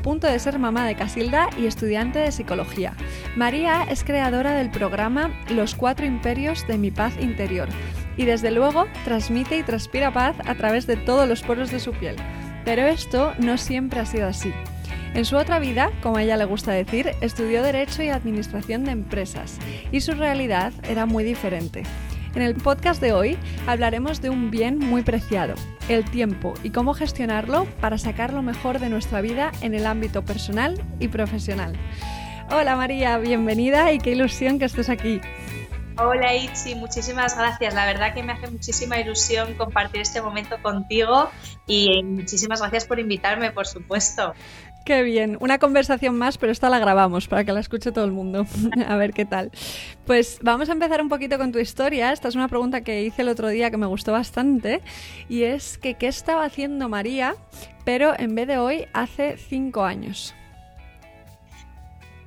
punto de ser mamá de Casilda y estudiante de psicología. María es creadora del programa Los Cuatro Imperios de mi Paz Interior y desde luego transmite y transpira paz a través de todos los poros de su piel. Pero esto no siempre ha sido así. En su otra vida, como a ella le gusta decir, estudió Derecho y Administración de Empresas y su realidad era muy diferente. En el podcast de hoy hablaremos de un bien muy preciado, el tiempo y cómo gestionarlo para sacar lo mejor de nuestra vida en el ámbito personal y profesional. Hola María, bienvenida y qué ilusión que estés aquí. Hola Itzi, muchísimas gracias. La verdad que me hace muchísima ilusión compartir este momento contigo y muchísimas gracias por invitarme, por supuesto. Qué bien, una conversación más, pero esta la grabamos para que la escuche todo el mundo. a ver qué tal. Pues vamos a empezar un poquito con tu historia. Esta es una pregunta que hice el otro día que me gustó bastante y es que qué estaba haciendo María, pero en vez de hoy, hace cinco años.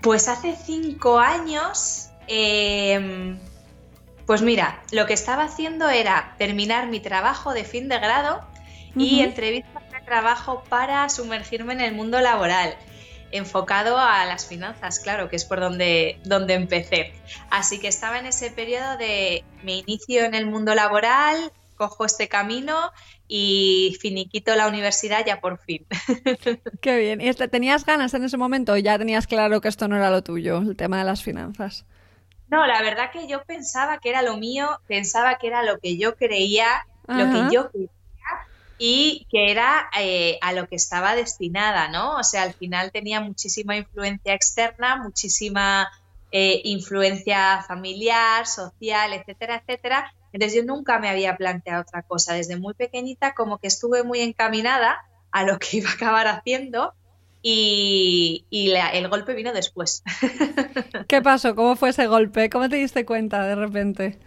Pues hace cinco años, em, pues mira, lo que estaba haciendo era terminar mi trabajo de fin de grado y entrevistas trabajo para sumergirme en el mundo laboral, enfocado a las finanzas, claro, que es por donde, donde empecé. Así que estaba en ese periodo de me inicio en el mundo laboral, cojo este camino y finiquito la universidad ya por fin. Qué bien. ¿Y tenías ganas en ese momento o ya tenías claro que esto no era lo tuyo, el tema de las finanzas? No, la verdad que yo pensaba que era lo mío, pensaba que era lo que yo creía, lo que yo quería y que era eh, a lo que estaba destinada, ¿no? O sea, al final tenía muchísima influencia externa, muchísima eh, influencia familiar, social, etcétera, etcétera. Entonces yo nunca me había planteado otra cosa. Desde muy pequeñita como que estuve muy encaminada a lo que iba a acabar haciendo y, el golpe vino después. ¿Qué pasó? ¿Cómo fue ese golpe? ¿Cómo te diste cuenta de repente?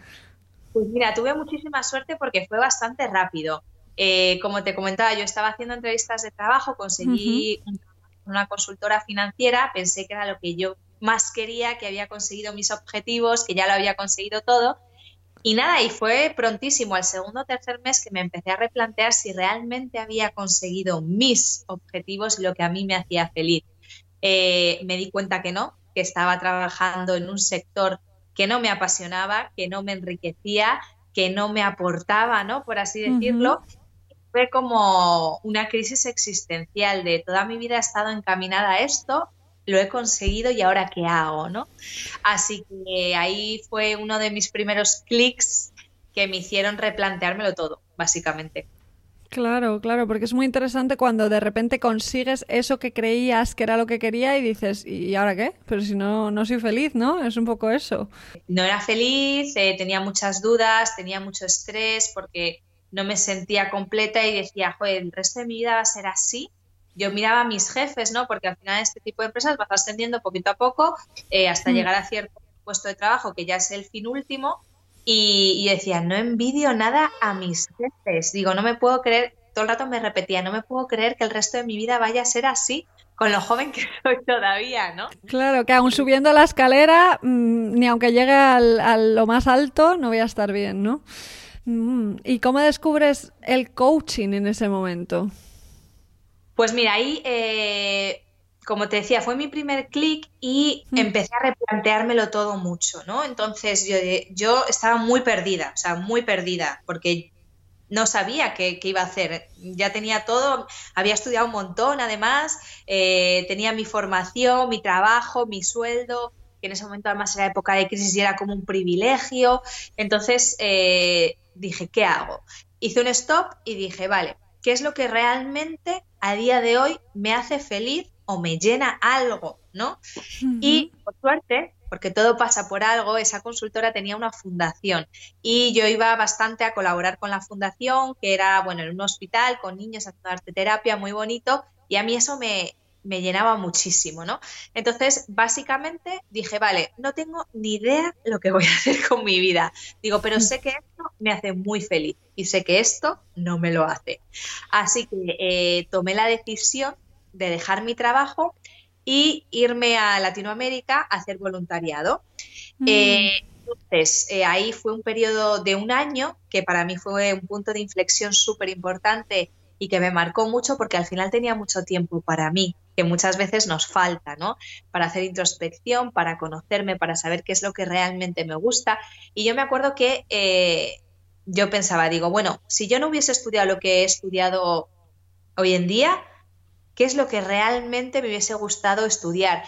Pues mira, tuve muchísima suerte porque fue bastante rápido. Eh, como te comentaba, yo estaba haciendo entrevistas de trabajo, conseguí una consultora financiera, pensé que era lo que yo más quería, que había conseguido mis objetivos, que ya lo había conseguido todo. Y nada, y fue prontísimo, al segundo o tercer mes, que me empecé a replantear si realmente había conseguido mis objetivos y lo que a mí me hacía feliz. Eh, me di cuenta que no, que estaba trabajando en un sector que no me apasionaba, que no me enriquecía, que no me aportaba, ¿no? Por así decirlo fue como una crisis existencial de toda mi vida he estado encaminada a esto, lo he conseguido y ahora qué hago, ¿no? Así que ahí fue uno de mis primeros clics que me hicieron replanteármelo todo, básicamente. Claro, claro, porque es muy interesante cuando de repente consigues eso que creías que era lo que quería y dices, ¿y ahora qué? Pero si no, no soy feliz, ¿no? Es un poco eso. No era feliz, eh, tenía muchas dudas, tenía mucho estrés porque no me sentía completa y decía, joder, el resto de mi vida va a ser así. Yo miraba a mis jefes, ¿no? Porque al final este tipo de empresas vas ascendiendo poquito a poco eh, hasta mm. llegar a cierto puesto de trabajo que ya es el fin último y, y, decía, no envidio nada a mis jefes. Digo, no me puedo creer, todo el rato me repetía, no me puedo creer que el resto de mi vida vaya a ser así con lo joven que soy todavía, ¿no? Claro, que aún subiendo la escalera, mm, ni aunque llegue al, a lo más alto, no voy a estar bien, ¿no? Mm, ¿Y cómo descubres el coaching en ese momento? Pues mira, ahí, eh, como te decía, fue mi primer clic y mm. empecé a replanteármelo todo mucho, ¿no? Entonces yo, yo estaba muy perdida, o sea, muy perdida, porque no sabía qué, iba a hacer. Ya tenía todo, había estudiado un montón además, eh, tenía mi formación, mi trabajo, mi sueldo, que en ese momento además era época de crisis y era como un privilegio. Entonces, eh, dije, ¿qué hago? Hice un stop y dije, vale, ¿qué es lo que realmente a día de hoy me hace feliz o me llena algo, ¿no? Y por suerte, porque todo pasa por algo, esa consultora tenía una fundación y yo iba bastante a colaborar con la fundación, que era, bueno, en un hospital con niños haciendo arte terapia, muy bonito, y a mí eso me, me llenaba muchísimo, ¿no? Entonces, básicamente dije, vale, no tengo ni idea lo que voy a hacer con mi vida. Digo, pero sé que esto me hace muy feliz y sé que esto no me lo hace. Así que eh, tomé la decisión de dejar mi trabajo y irme a Latinoamérica a hacer voluntariado. Mm. Eh, entonces, eh, ahí fue un periodo de un año que para mí fue un punto de inflexión súper importante y que me marcó mucho porque al final tenía mucho tiempo para mí, que muchas veces nos falta, ¿no? Para hacer introspección, para conocerme, para saber qué es lo que realmente me gusta. Y yo me acuerdo que eh, yo pensaba, digo, bueno, si yo no hubiese estudiado lo que he estudiado hoy en día, ¿qué es lo que realmente me hubiese gustado estudiar?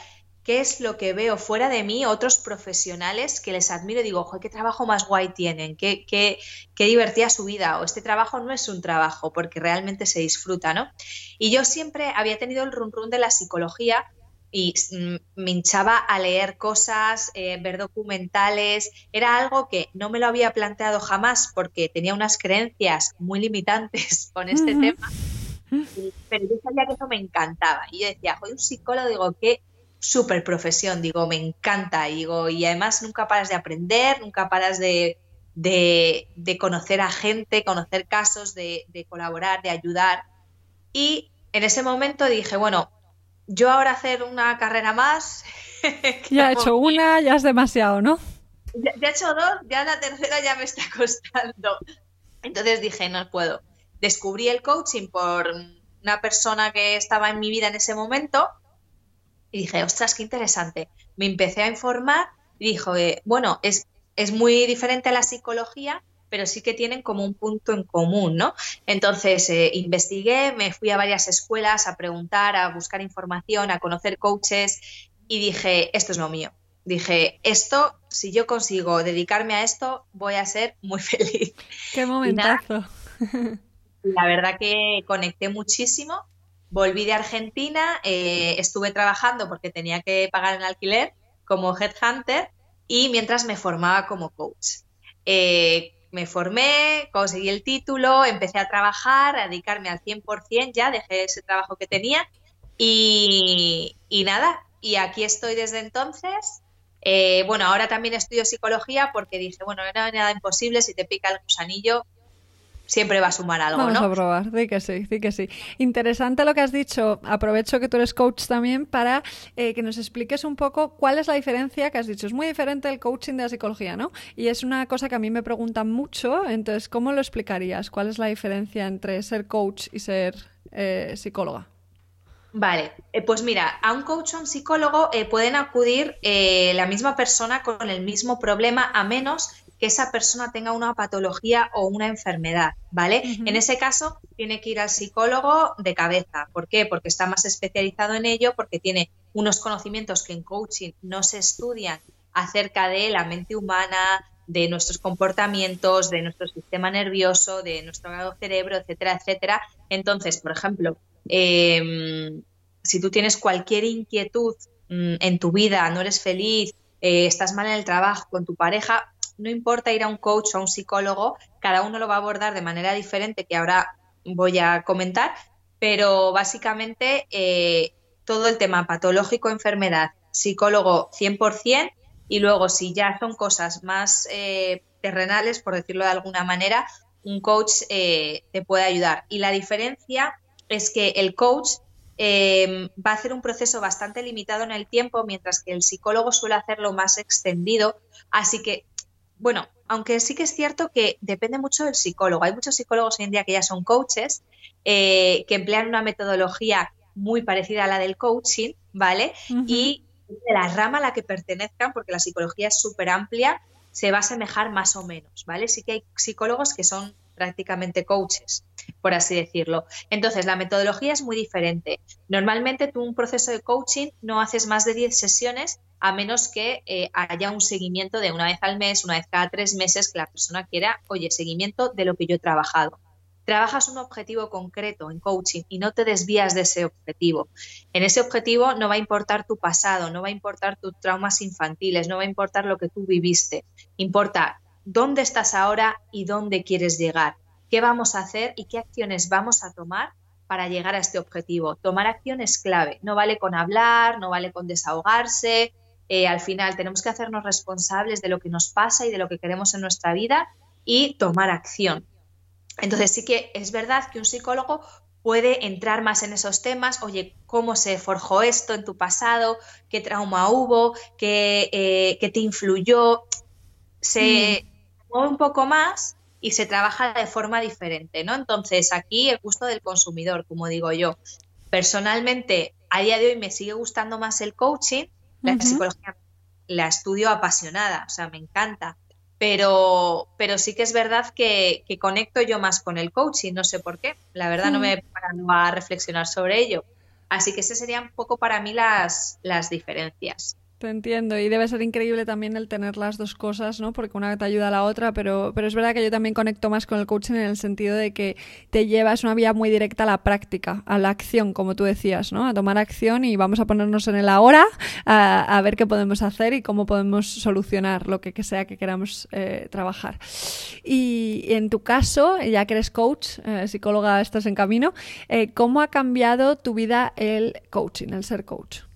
Qué es lo que veo fuera de mí, otros profesionales que les admiro y digo, ojo, qué trabajo más guay tienen, qué, qué, qué divertida su vida, o este trabajo no es un trabajo porque realmente se disfruta, ¿no? Y yo siempre había tenido el run run de la psicología y mm, me hinchaba a leer cosas, eh, ver documentales, era algo que no me lo había planteado jamás porque tenía unas creencias muy limitantes con este tema, pero yo sabía que eso me encantaba. Y yo decía, soy un psicólogo, digo, qué súper profesión, digo, me encanta, digo, y además nunca paras de aprender, nunca paras de, conocer a gente, conocer casos, de, colaborar, de ayudar. Y en ese momento dije, bueno, yo ahora hacer una carrera más. ya he hecho una, ya es demasiado, ¿no? Ya, ya, he hecho dos, ya la tercera ya me está costando. Entonces dije, no puedo. Descubrí el coaching por una persona que estaba en mi vida en ese momento y dije, ostras, qué interesante. Me empecé a informar y dijo, eh, bueno, es, es muy diferente a la psicología, pero sí que tienen como un punto en común, ¿no? Entonces eh, investigué, me fui a varias escuelas a preguntar, a buscar información, a conocer coaches y dije, esto es lo mío. Dije, esto, si yo consigo dedicarme a esto, voy a ser muy feliz. Qué momentazo. la verdad que conecté muchísimo Volví de Argentina, eh, estuve trabajando porque tenía que pagar el alquiler como headhunter y mientras me formaba como coach. Eh, me formé, conseguí el título, empecé a trabajar, a dedicarme al 100%, ya dejé ese trabajo que tenía y, nada, y aquí estoy desde entonces. Eh, bueno, ahora también estudio psicología porque dije, bueno, no hay nada imposible, si te pica el gusanillo, siempre va a sumar algo, Vamos a probar, sí que sí, sí que sí. Interesante lo que has dicho. Aprovecho que tú eres coach también para eh, que nos expliques un poco cuál es la diferencia que has dicho. Es muy diferente el coaching de la psicología, ¿no? Y es una cosa que a mí me preguntan mucho. Entonces, ¿cómo lo explicarías? ¿Cuál es la diferencia entre ser coach y ser eh, psicóloga? Vale, eh, pues mira, a un coach o a un psicólogo pueden acudir la misma persona con el mismo problema, a menos que esa persona tenga una patología o una enfermedad, ¿vale? En ese caso, tiene que ir al psicólogo de cabeza. ¿Por qué? Porque está más especializado en ello, porque tiene unos conocimientos que en coaching no se estudian acerca de la mente humana, de nuestros comportamientos, de nuestro sistema nervioso, de nuestro cerebro, etcétera, etcétera. Entonces, por ejemplo, em, si tú tienes cualquier inquietud mm, en tu vida, no eres feliz, eh, estás mal en el trabajo con tu pareja, no importa ir a un coach o a un psicólogo, cada uno lo va a abordar de manera diferente, que ahora voy a comentar, pero básicamente eh, todo el tema patológico, enfermedad, psicólogo 100%, y luego si ya son cosas más eh, terrenales, por decirlo de alguna manera, un coach eh, te puede ayudar. Y la diferencia es que el coach va a hacer un proceso bastante limitado en el tiempo, mientras que el psicólogo suele hacerlo más extendido. Así que bueno, aunque sí que es cierto que depende mucho del psicólogo. Hay muchos psicólogos hoy en día que ya son coaches, eh, que emplean una metodología muy parecida a la del coaching, ¿vale? Y de la rama a la que pertenezcan, porque la psicología es súper amplia, se va a asemejar más o menos, ¿vale? Sí que hay psicólogos que son prácticamente coaches, por así decirlo. Entonces, la metodología es muy diferente. Normalmente tú un proceso de coaching no haces más de 10 sesiones a menos que eh, haya un seguimiento de una vez al mes, una vez cada tres meses, que la persona quiera, oye, seguimiento de lo que yo he trabajado. Trabajas un objetivo concreto en coaching y no te desvías de ese objetivo. En ese objetivo no va a importar tu pasado, no va a importar tus traumas infantiles, no va a importar lo que tú viviste. Importa dónde estás ahora y dónde quieres llegar, qué vamos a hacer y qué acciones vamos a tomar para llegar a este objetivo. Tomar acción es clave. No vale con hablar, no vale con desahogarse. Eh, al final tenemos que hacernos responsables de lo que nos pasa y de lo que queremos en nuestra vida y tomar acción. Entonces sí que es verdad que un psicólogo puede entrar más en esos temas, oye, cómo se forjó esto en tu pasado, qué trauma hubo, qué, eh, te influyó, se mm. mueve un poco más y se trabaja de forma diferente, ¿no? Entonces aquí el gusto del consumidor, como digo yo. Personalmente, a día de hoy me sigue gustando más el coaching, la psicología la estudio apasionada, o sea, me encanta pero, pero sí que es verdad que, conecto yo más con el coaching, no sé por qué, la verdad no me he parado a reflexionar sobre ello. Así que ese serían un poco para mí las, las diferencias. Te entiendo y debe ser increíble también el tener las dos cosas, ¿no? Porque una te ayuda a la otra, pero, pero es verdad que yo también conecto más con el coaching en el sentido de que te llevas una vía muy directa a la práctica, a la acción, como tú decías, ¿no? A tomar acción y vamos a ponernos en el ahora a, ver qué podemos hacer y cómo podemos solucionar lo que, sea que queramos eh, trabajar. Y en tu caso, ya que eres coach, eh, psicóloga, estás en camino, eh, ¿cómo ha cambiado tu vida el coaching, el ser coach?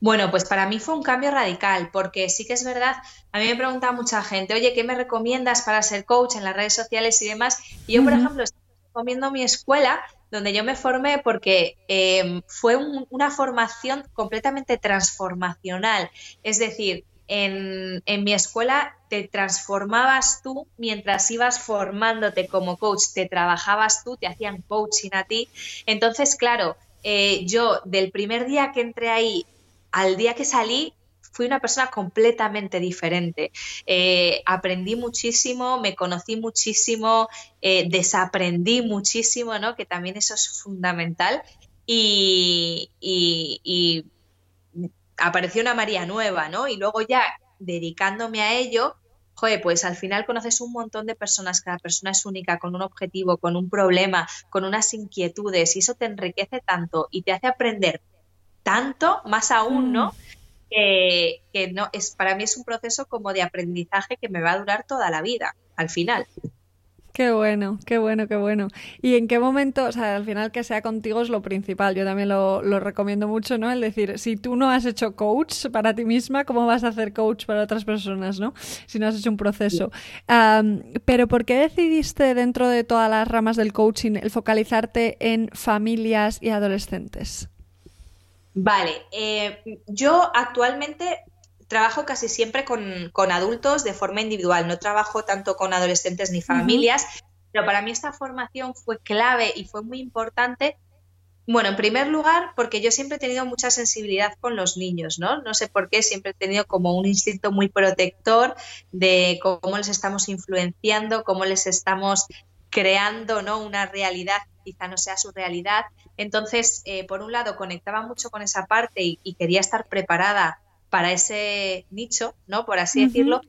Bueno, pues para mí fue un cambio radical, porque sí que es verdad, a mí me pregunta mucha gente, oye, ¿qué me recomiendas para ser coach en las redes sociales y demás? Y yo, por ejemplo, estoy recomiendo mi escuela, donde yo me formé porque em, fue una formación completamente transformacional. Es decir, en, en, mi escuela te transformabas tú mientras ibas formándote como coach, te trabajabas tú, te hacían coaching a ti. Entonces, claro, eh, yo del primer día que entré ahí al día que salí fui una persona completamente diferente. Eh, aprendí muchísimo, me conocí muchísimo, eh, desaprendí muchísimo, ¿no? Que también eso es fundamental. Y, apareció una María nueva, ¿no? Y luego ya dedicándome a ello, joder, pues al final conoces un montón de personas, cada persona es única, con un objetivo, con un problema, con unas inquietudes, y eso te enriquece tanto y te hace aprender tanto, más aún, ¿no? Mm. Que, no es para mí es un proceso como de aprendizaje que me va a durar toda la vida, al final. Qué bueno, qué bueno, qué bueno. ¿Y en qué momento, o sea, al final que sea contigo es lo principal? Yo también lo, recomiendo mucho, ¿no? El decir, si tú no has hecho coach para ti misma, ¿cómo vas a hacer coach para otras personas, ¿no? Si no has hecho un proceso. pero ¿por qué decidiste dentro de todas las ramas del coaching el focalizarte en familias y adolescentes? Vale, eh, yo actualmente trabajo casi siempre con, adultos de forma individual, no trabajo tanto con adolescentes ni familias, pero para mí esta formación fue clave y fue muy importante. Bueno, en primer lugar, porque yo siempre he tenido mucha sensibilidad con los niños, ¿no? No sé por qué, siempre he tenido como un instinto muy protector de cómo les estamos influenciando, cómo les estamos creando, ¿no? Una realidad quizá no sea su realidad entonces, eh, por un lado, conectaba mucho con esa parte y, quería estar preparada para ese nicho, ¿no? Por así decirlo.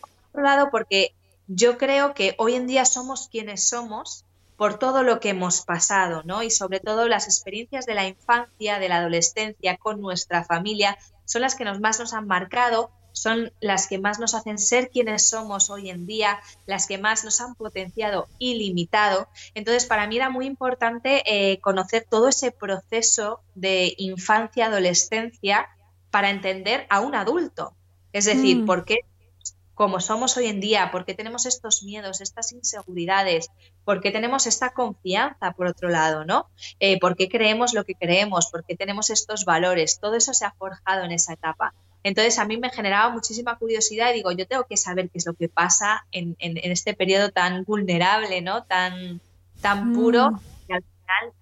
Por otro lado, porque yo creo que hoy en día somos quienes somos por todo lo que hemos pasado, ¿no? Y sobre todo las experiencias de la infancia, de la adolescencia con nuestra familia, son las que nos más nos han marcado son las que más nos hacen ser quienes somos hoy en día, las que más nos han potenciado y limitado. Entonces, para mí era muy importante eh, conocer todo ese proceso de infancia, adolescencia, para entender a un adulto. Es decir, mm. por qué como somos hoy en día, por qué tenemos estos miedos, estas inseguridades, por qué tenemos esta confianza, por otro lado, ¿no? Eh, ¿Por qué creemos lo que creemos? ¿Por qué tenemos estos valores? Todo eso se ha forjado en esa etapa. Entonces a mí me generaba muchísima curiosidad y digo, yo tengo que saber qué es lo que pasa en, este periodo tan vulnerable, ¿no? Tan, tan puro, mm. que al final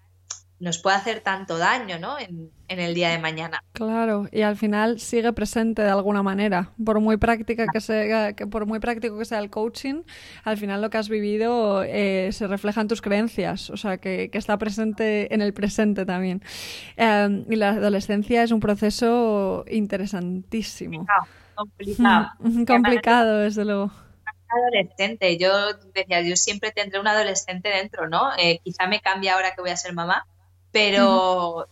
nos puede hacer tanto daño, ¿no? En, el día de mañana. Claro, y al final sigue presente de alguna manera. Por muy práctica que sea, que por muy práctico que sea el coaching, al final lo que has vivido eh, se refleja en tus creencias, o sea, que, está presente en el presente también. Em, y la adolescencia es un proceso interesantísimo. Complicado. Mm, complicado, desde luego adolescente. Yo decía, yo siempre tendré un adolescente dentro, ¿no? Eh, quizá me cambie ahora que voy a ser mamá, pero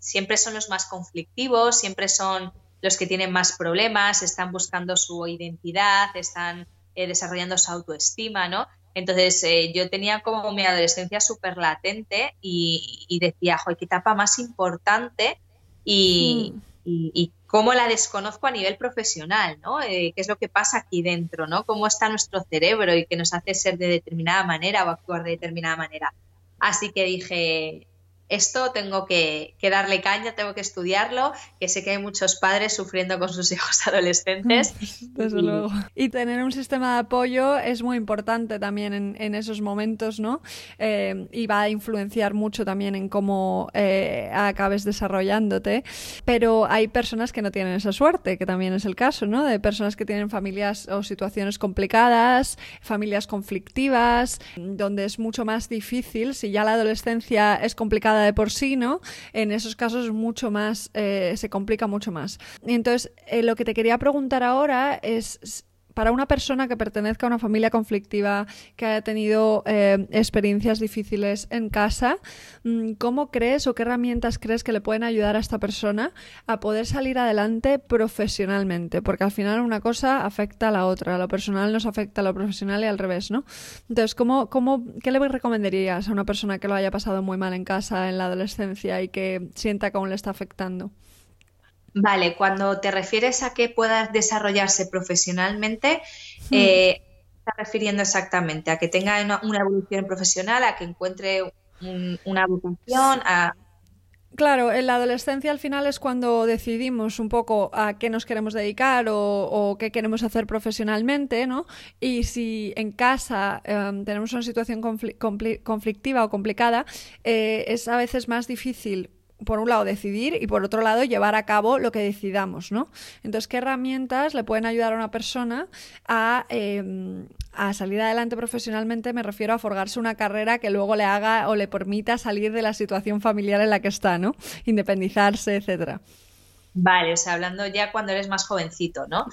siempre son los más conflictivos, siempre son los que tienen más problemas, están buscando su identidad, están eh, desarrollando su autoestima, ¿no? Entonces eh, yo tenía como mi adolescencia súper latente y, decía, joder, qué etapa más importante y, y, cómo la desconozco a nivel profesional, ¿no? Eh, ¿Qué es lo que pasa aquí dentro, ¿no? Cómo está nuestro cerebro y que nos hace ser de determinada manera o actuar de determinada manera. Así que dije, esto tengo que, darle caña, tengo que estudiarlo, que sé que hay muchos padres sufriendo con sus hijos adolescentes. Desde y... luego. Y tener un sistema de apoyo es muy importante también en, esos momentos, ¿no? Eh, y va a influenciar mucho también en cómo eh, acabes desarrollándote. Pero hay personas que no tienen esa suerte, que también es el caso, ¿no? De personas que tienen familias o situaciones complicadas, familias conflictivas, donde es mucho más difícil, si ya la adolescencia es complicada, de por sí, ¿no? En esos casos mucho más, eh, se complica mucho más. Entonces, eh, lo que te quería preguntar ahora es para una persona que pertenezca a una familia conflictiva, que haya tenido eh, experiencias difíciles en casa, mm, ¿cómo crees o qué herramientas crees que le pueden ayudar a esta persona a poder salir adelante profesionalmente? Porque al final una cosa afecta a la otra, lo personal nos afecta a lo profesional y al revés, ¿no? Entonces, ¿cómo, ¿qué le recomendarías a una persona que lo haya pasado muy mal en casa, en la adolescencia y que sienta que aún le está afectando? Vale, cuando te refieres a que puedas desarrollarse profesionalmente, hmm. eh, estás refiriendo exactamente a que tenga una, evolución profesional, a que encuentre una vocación, a... Claro, en la adolescencia al final es cuando decidimos un poco a qué nos queremos dedicar o, qué queremos hacer profesionalmente, ¿no? Y si en casa em, tenemos una situación conflictiva o complicada, eh, es a veces más difícil por un lado decidir y por otro lado llevar a cabo lo que decidamos, ¿no? Entonces, ¿qué herramientas le pueden ayudar a una persona a, em, a, salir adelante profesionalmente? Me refiero a forjarse una carrera que luego le haga o le permita salir de la situación familiar en la que está, ¿no? Independizarse, etcétera. Vale, o sea, hablando ya cuando eres más jovencito, ¿no?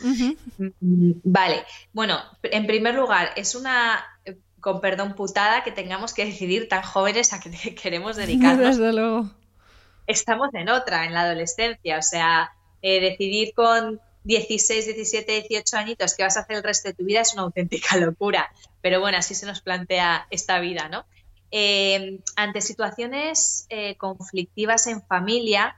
Mm, vale, bueno, en primer lugar, es una, con perdón, putada que tengamos que decidir tan jóvenes a qué queremos dedicarnos. Desde luego estamos en otra, en la adolescencia. O sea, eh, decidir con 16, 17, 18 añitos qué vas a hacer el resto de tu vida es una auténtica locura. Pero bueno, así se nos plantea esta vida, ¿no? Eh, ante situaciones eh, conflictivas en familia,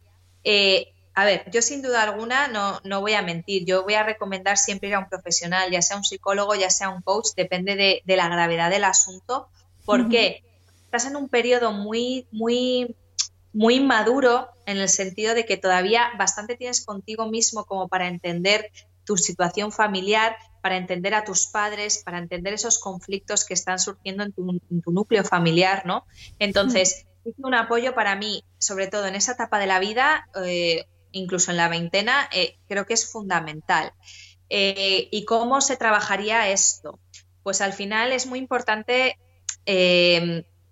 a ver, yo sin duda alguna no, no, voy a mentir, yo voy a recomendar siempre ir a un profesional, ya sea un psicólogo, ya sea un coach, depende de, la gravedad del asunto, porque estás en un periodo muy, muy muy maduro en el sentido de que todavía bastante tienes contigo mismo como para entender tu situación familiar, para entender a tus padres, para entender esos conflictos que están surgiendo en tu, núcleo familiar, ¿no? Entonces, es un apoyo para mí, sobre todo en esa etapa de la vida, eh, incluso en la veintena, eh, creo que es fundamental. Eh, ¿Y cómo se trabajaría esto? Pues al final es muy importante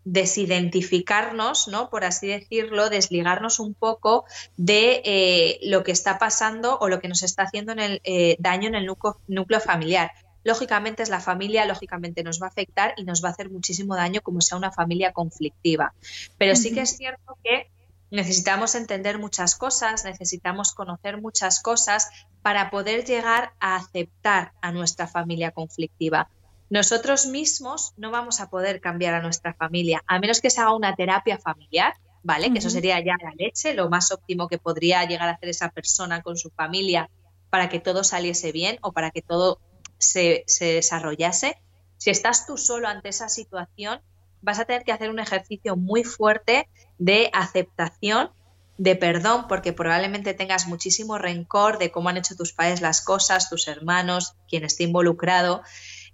desidentificarnos, ¿no? Por así decirlo, desligarnos un poco de eh, lo que está pasando o lo que nos está haciendo en el eh, daño en el núcleo, familiar. Lógicamente es la familia, lógicamente nos va a afectar y nos va a hacer muchísimo daño como sea una familia conflictiva. Pero sí que es cierto que necesitamos entender muchas cosas, necesitamos conocer muchas cosas para poder llegar a aceptar a nuestra familia conflictiva. Nosotros mismos no vamos a poder cambiar a nuestra familia, a menos que se haga una terapia familiar, ¿vale? Que eso sería ya la leche, lo más óptimo que podría llegar a hacer esa persona con su familia para que todo saliese bien o para que todo se, se desarrollase. Si estás tú solo ante esa situación, vas a tener que hacer un ejercicio muy fuerte de aceptación, de perdón, porque probablemente tengas muchísimo rencor de cómo han hecho tus padres las cosas, tus hermanos, quien esté involucrado.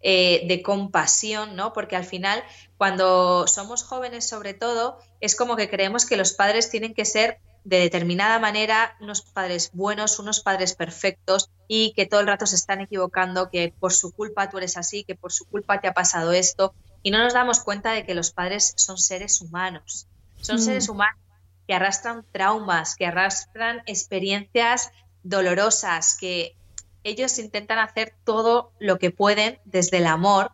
Eh, de compasión, ¿no? Porque al final, cuando somos jóvenes sobre todo, es como que creemos que los padres tienen que ser de determinada manera unos padres buenos, unos padres perfectos y que todo el rato se están equivocando, que por su culpa tú eres así, que por su culpa te ha pasado esto y no nos damos cuenta de que los padres son seres humanos, son mm. seres humanos que arrastran traumas, que arrastran experiencias dolorosas, que ellos intentan hacer todo lo que pueden desde el amor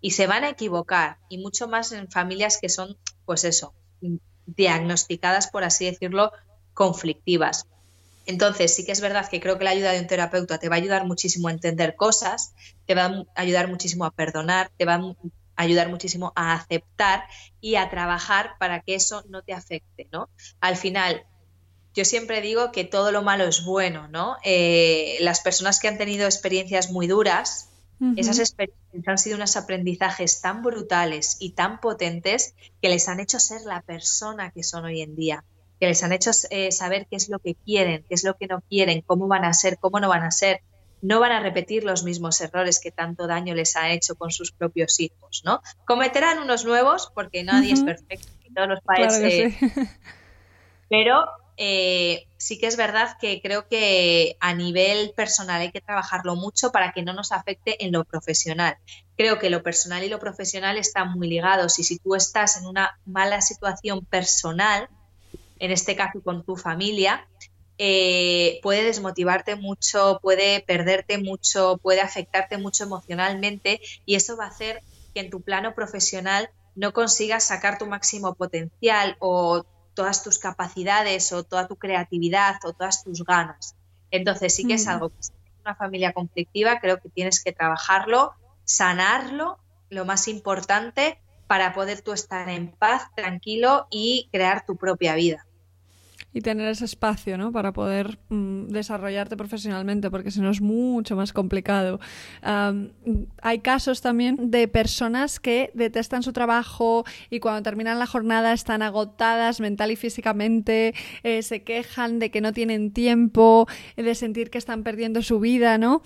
y se van a equivocar, y mucho más en familias que son, pues eso, diagnosticadas, por así decirlo, conflictivas. Entonces, sí que es verdad que creo que la ayuda de un terapeuta te va a ayudar muchísimo a entender cosas, te va a ayudar muchísimo a perdonar, te va ayudar muchísimo a aceptar y a trabajar para que eso no te afecte, ¿no? Al final, yo siempre digo que todo lo malo es bueno, ¿no? Eh, las personas que han tenido experiencias muy duras, esas experiencias han sido unos aprendizajes tan brutales y tan potentes que les han hecho ser la persona que son hoy en día, que les han hecho eh, saber qué es lo que quieren, qué es lo que no quieren, cómo van a ser, cómo no van a ser. No van a repetir los mismos errores que tanto daño les ha hecho con sus propios hijos, ¿no? Cometerán unos nuevos porque nadie es perfecto y todos los países. Pero eh, sí que es verdad que creo que a nivel personal hay que trabajarlo mucho para que no nos afecte en lo profesional. Creo que lo personal y lo profesional están muy ligados y si tú estás en una mala situación personal, en este caso con tu familia, eh, puede desmotivarte mucho, puede perderte mucho, puede afectarte mucho emocionalmente y eso va a hacer que en tu plano profesional no consigas sacar tu máximo potencial o todas tus capacidades o toda tu creatividad o todas tus ganas. Entonces sí que es algo que es una familia conflictiva, creo que tienes que trabajarlo, sanarlo, lo más importante, para poder tú estar en paz, tranquilo y crear tu propia vida y tener ese espacio ¿no? para poder mm, desarrollarte profesionalmente, porque si no es mucho más complicado. hay casos también de personas que detestan su trabajo y cuando terminan la jornada están agotadas mental y físicamente, eh, se quejan de que no tienen tiempo, de sentir que están perdiendo su vida, ¿no?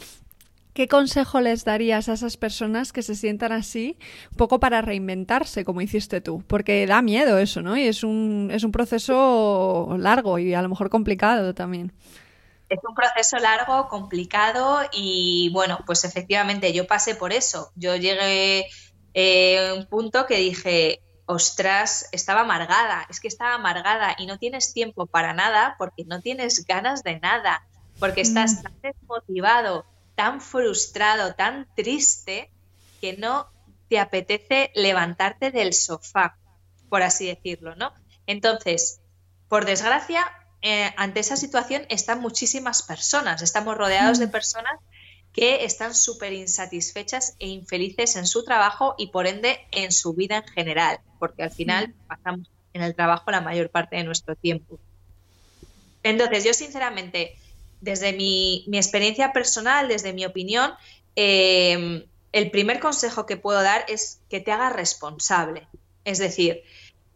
¿Qué consejo les darías a esas personas que se sientan así, un poco para reinventarse, como hiciste tú? Porque da miedo eso, ¿no? Y es un, es un proceso largo y a lo mejor complicado también. Es un proceso largo, complicado y bueno, pues efectivamente yo pasé por eso. Yo llegué eh, a un punto que dije, ostras, estaba amargada, es que estaba amargada y no tienes tiempo para nada porque no tienes ganas de nada, porque estás mm. tan desmotivado tan frustrado, tan triste, que no te apetece levantarte del sofá, por así decirlo, ¿no? Entonces, por desgracia, eh, ante esa situación están muchísimas personas, estamos rodeados de mm. personas que están súper insatisfechas e infelices en su trabajo y por ende en su vida en general, porque al final mm. pasamos en el trabajo la mayor parte de nuestro tiempo. Entonces, yo sinceramente, desde mi, experiencia personal, desde mi opinión, em, el primer consejo que puedo dar es que te hagas responsable. Es decir,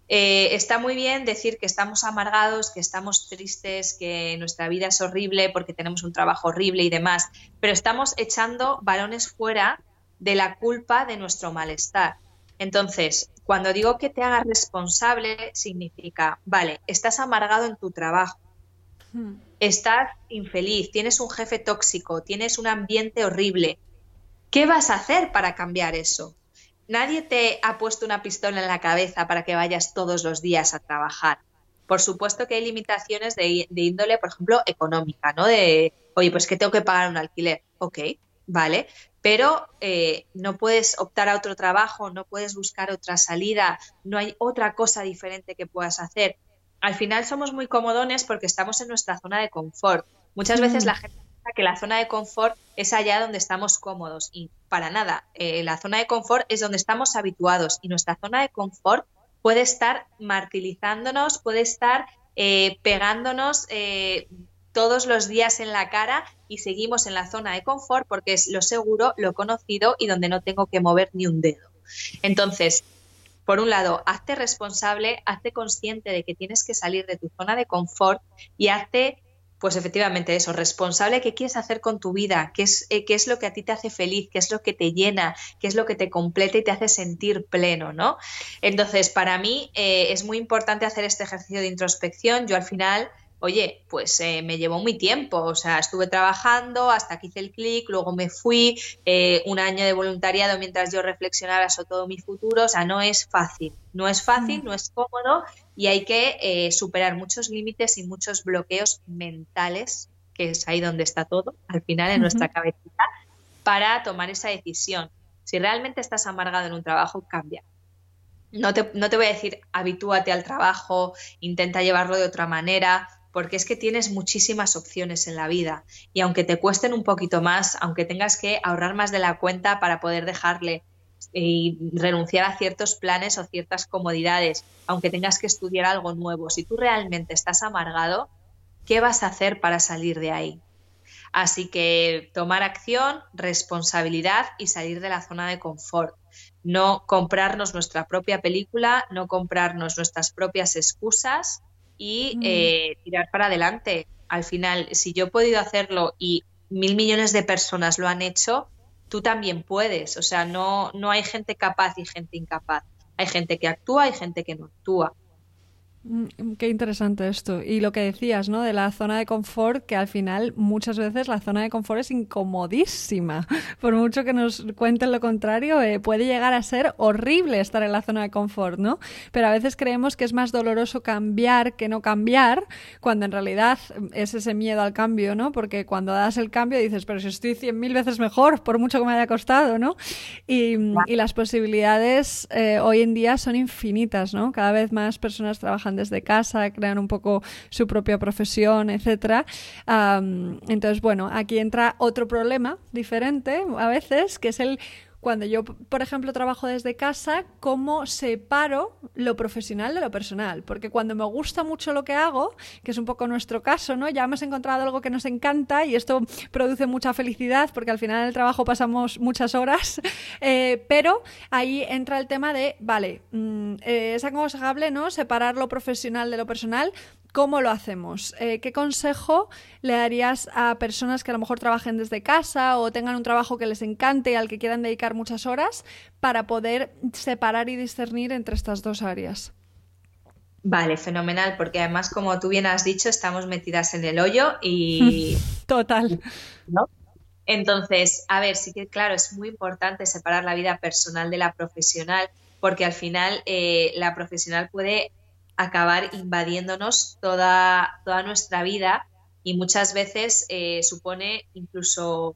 eh, está muy bien decir que estamos amargados, que estamos tristes, que nuestra vida es horrible porque tenemos un trabajo horrible y demás, pero estamos echando balones fuera de la culpa de nuestro malestar. Entonces, cuando digo que te hagas responsable, significa, vale, estás amargado en tu trabajo, hmm estás infeliz, tienes un jefe tóxico, tienes un ambiente horrible. ¿Qué vas a hacer para cambiar eso? Nadie te ha puesto una pistola en la cabeza para que vayas todos los días a trabajar. Por supuesto que hay limitaciones de, índole, por ejemplo, económica, ¿no? De, oye, pues que tengo que pagar un alquiler. Ok, vale, pero eh, no puedes optar a otro trabajo, no puedes buscar otra salida, no hay otra cosa diferente que puedas hacer al final somos muy comodones porque estamos en nuestra zona de confort. Muchas veces mm. la gente piensa que la zona de confort es allá donde estamos cómodos y para nada. Eh, la zona de confort es donde estamos habituados y nuestra zona de confort puede estar martirizándonos, puede estar eh, pegándonos eh, todos los días en la cara y seguimos en la zona de confort porque es lo seguro, lo conocido y donde no tengo que mover ni un dedo. Entonces, por un lado, hazte responsable, hazte consciente de que tienes que salir de tu zona de confort y hazte, pues efectivamente eso, responsable qué quieres hacer con tu vida, qué es, eh, qué es lo que a ti te hace feliz, qué es lo que te llena, qué es lo que te completa y te hace sentir pleno, ¿no? Entonces, para mí eh, es muy importante hacer este ejercicio de introspección. Yo al final oye, pues eh, me llevó muy tiempo, o sea, estuve trabajando hasta que hice el clic, luego me fui, eh, un año de voluntariado mientras yo reflexionaba sobre todo mi futuro, o sea, no es fácil, no es fácil, mm. no es cómodo y hay que eh, superar muchos límites y muchos bloqueos mentales, que es ahí donde está todo, al final en nuestra cabecita, para tomar esa decisión. Si realmente estás amargado en un trabajo, cambia. No te, no te voy a decir habitúate al trabajo, intenta llevarlo de otra manera, porque es que tienes muchísimas opciones en la vida y aunque te cuesten un poquito más, aunque tengas que ahorrar más de la cuenta para poder dejarle y renunciar a ciertos planes o ciertas comodidades, aunque tengas que estudiar algo nuevo. Si tú realmente estás amargado, ¿qué vas a hacer para salir de ahí? Así que tomar acción, responsabilidad y salir de la zona de confort. No comprarnos nuestra propia película, no comprarnos nuestras propias excusas y mm. eh, tirar para adelante. Al final, si yo he podido hacerlo y mil millones de personas lo han hecho, tú también puedes. O sea, no, no hay gente capaz y gente incapaz. Hay gente que actúa y gente que no actúa. Mm, qué interesante esto. Y lo que decías, ¿no? De la zona de confort, que al final muchas veces la zona de confort es incomodísima. Por mucho que nos cuenten lo contrario, eh, puede llegar a ser horrible estar en la zona de confort, ¿no? Pero a veces creemos que es más doloroso cambiar que no cambiar, cuando en realidad es ese miedo al cambio, ¿no? Porque cuando das el cambio dices, pero si estoy cien mil veces mejor, por mucho que me haya costado, ¿no? Y, las posibilidades eh, hoy en día son infinitas, ¿no? Cada vez más personas trabajan desde casa, crean un poco su propia profesión, etcétera. entonces, bueno, aquí entra otro problema diferente a veces, que es el cuando yo, por ejemplo, trabajo desde casa, ¿cómo separo lo profesional de lo personal? Porque cuando me gusta mucho lo que hago, que es un poco nuestro caso, ¿no? Ya hemos encontrado algo que nos encanta y esto produce mucha felicidad porque al final del trabajo pasamos muchas horas, eh, pero ahí entra el tema de, vale, mm, eh, es aconsejable, ¿no? Separar lo profesional de lo personal, ¿Cómo lo hacemos? Eh, ¿Qué consejo le darías a personas que a lo mejor trabajen desde casa o tengan un trabajo que les encante y al que quieran dedicar muchas horas para poder separar y discernir entre estas dos áreas? Vale, fenomenal, porque además, como tú bien has dicho, estamos metidas en el hoyo y... Total. ¿no? Entonces, a ver, sí que claro, es muy importante separar la vida personal de la profesional, porque al final eh, la profesional puede acabar invadiéndonos toda, toda nuestra vida y muchas veces eh, supone incluso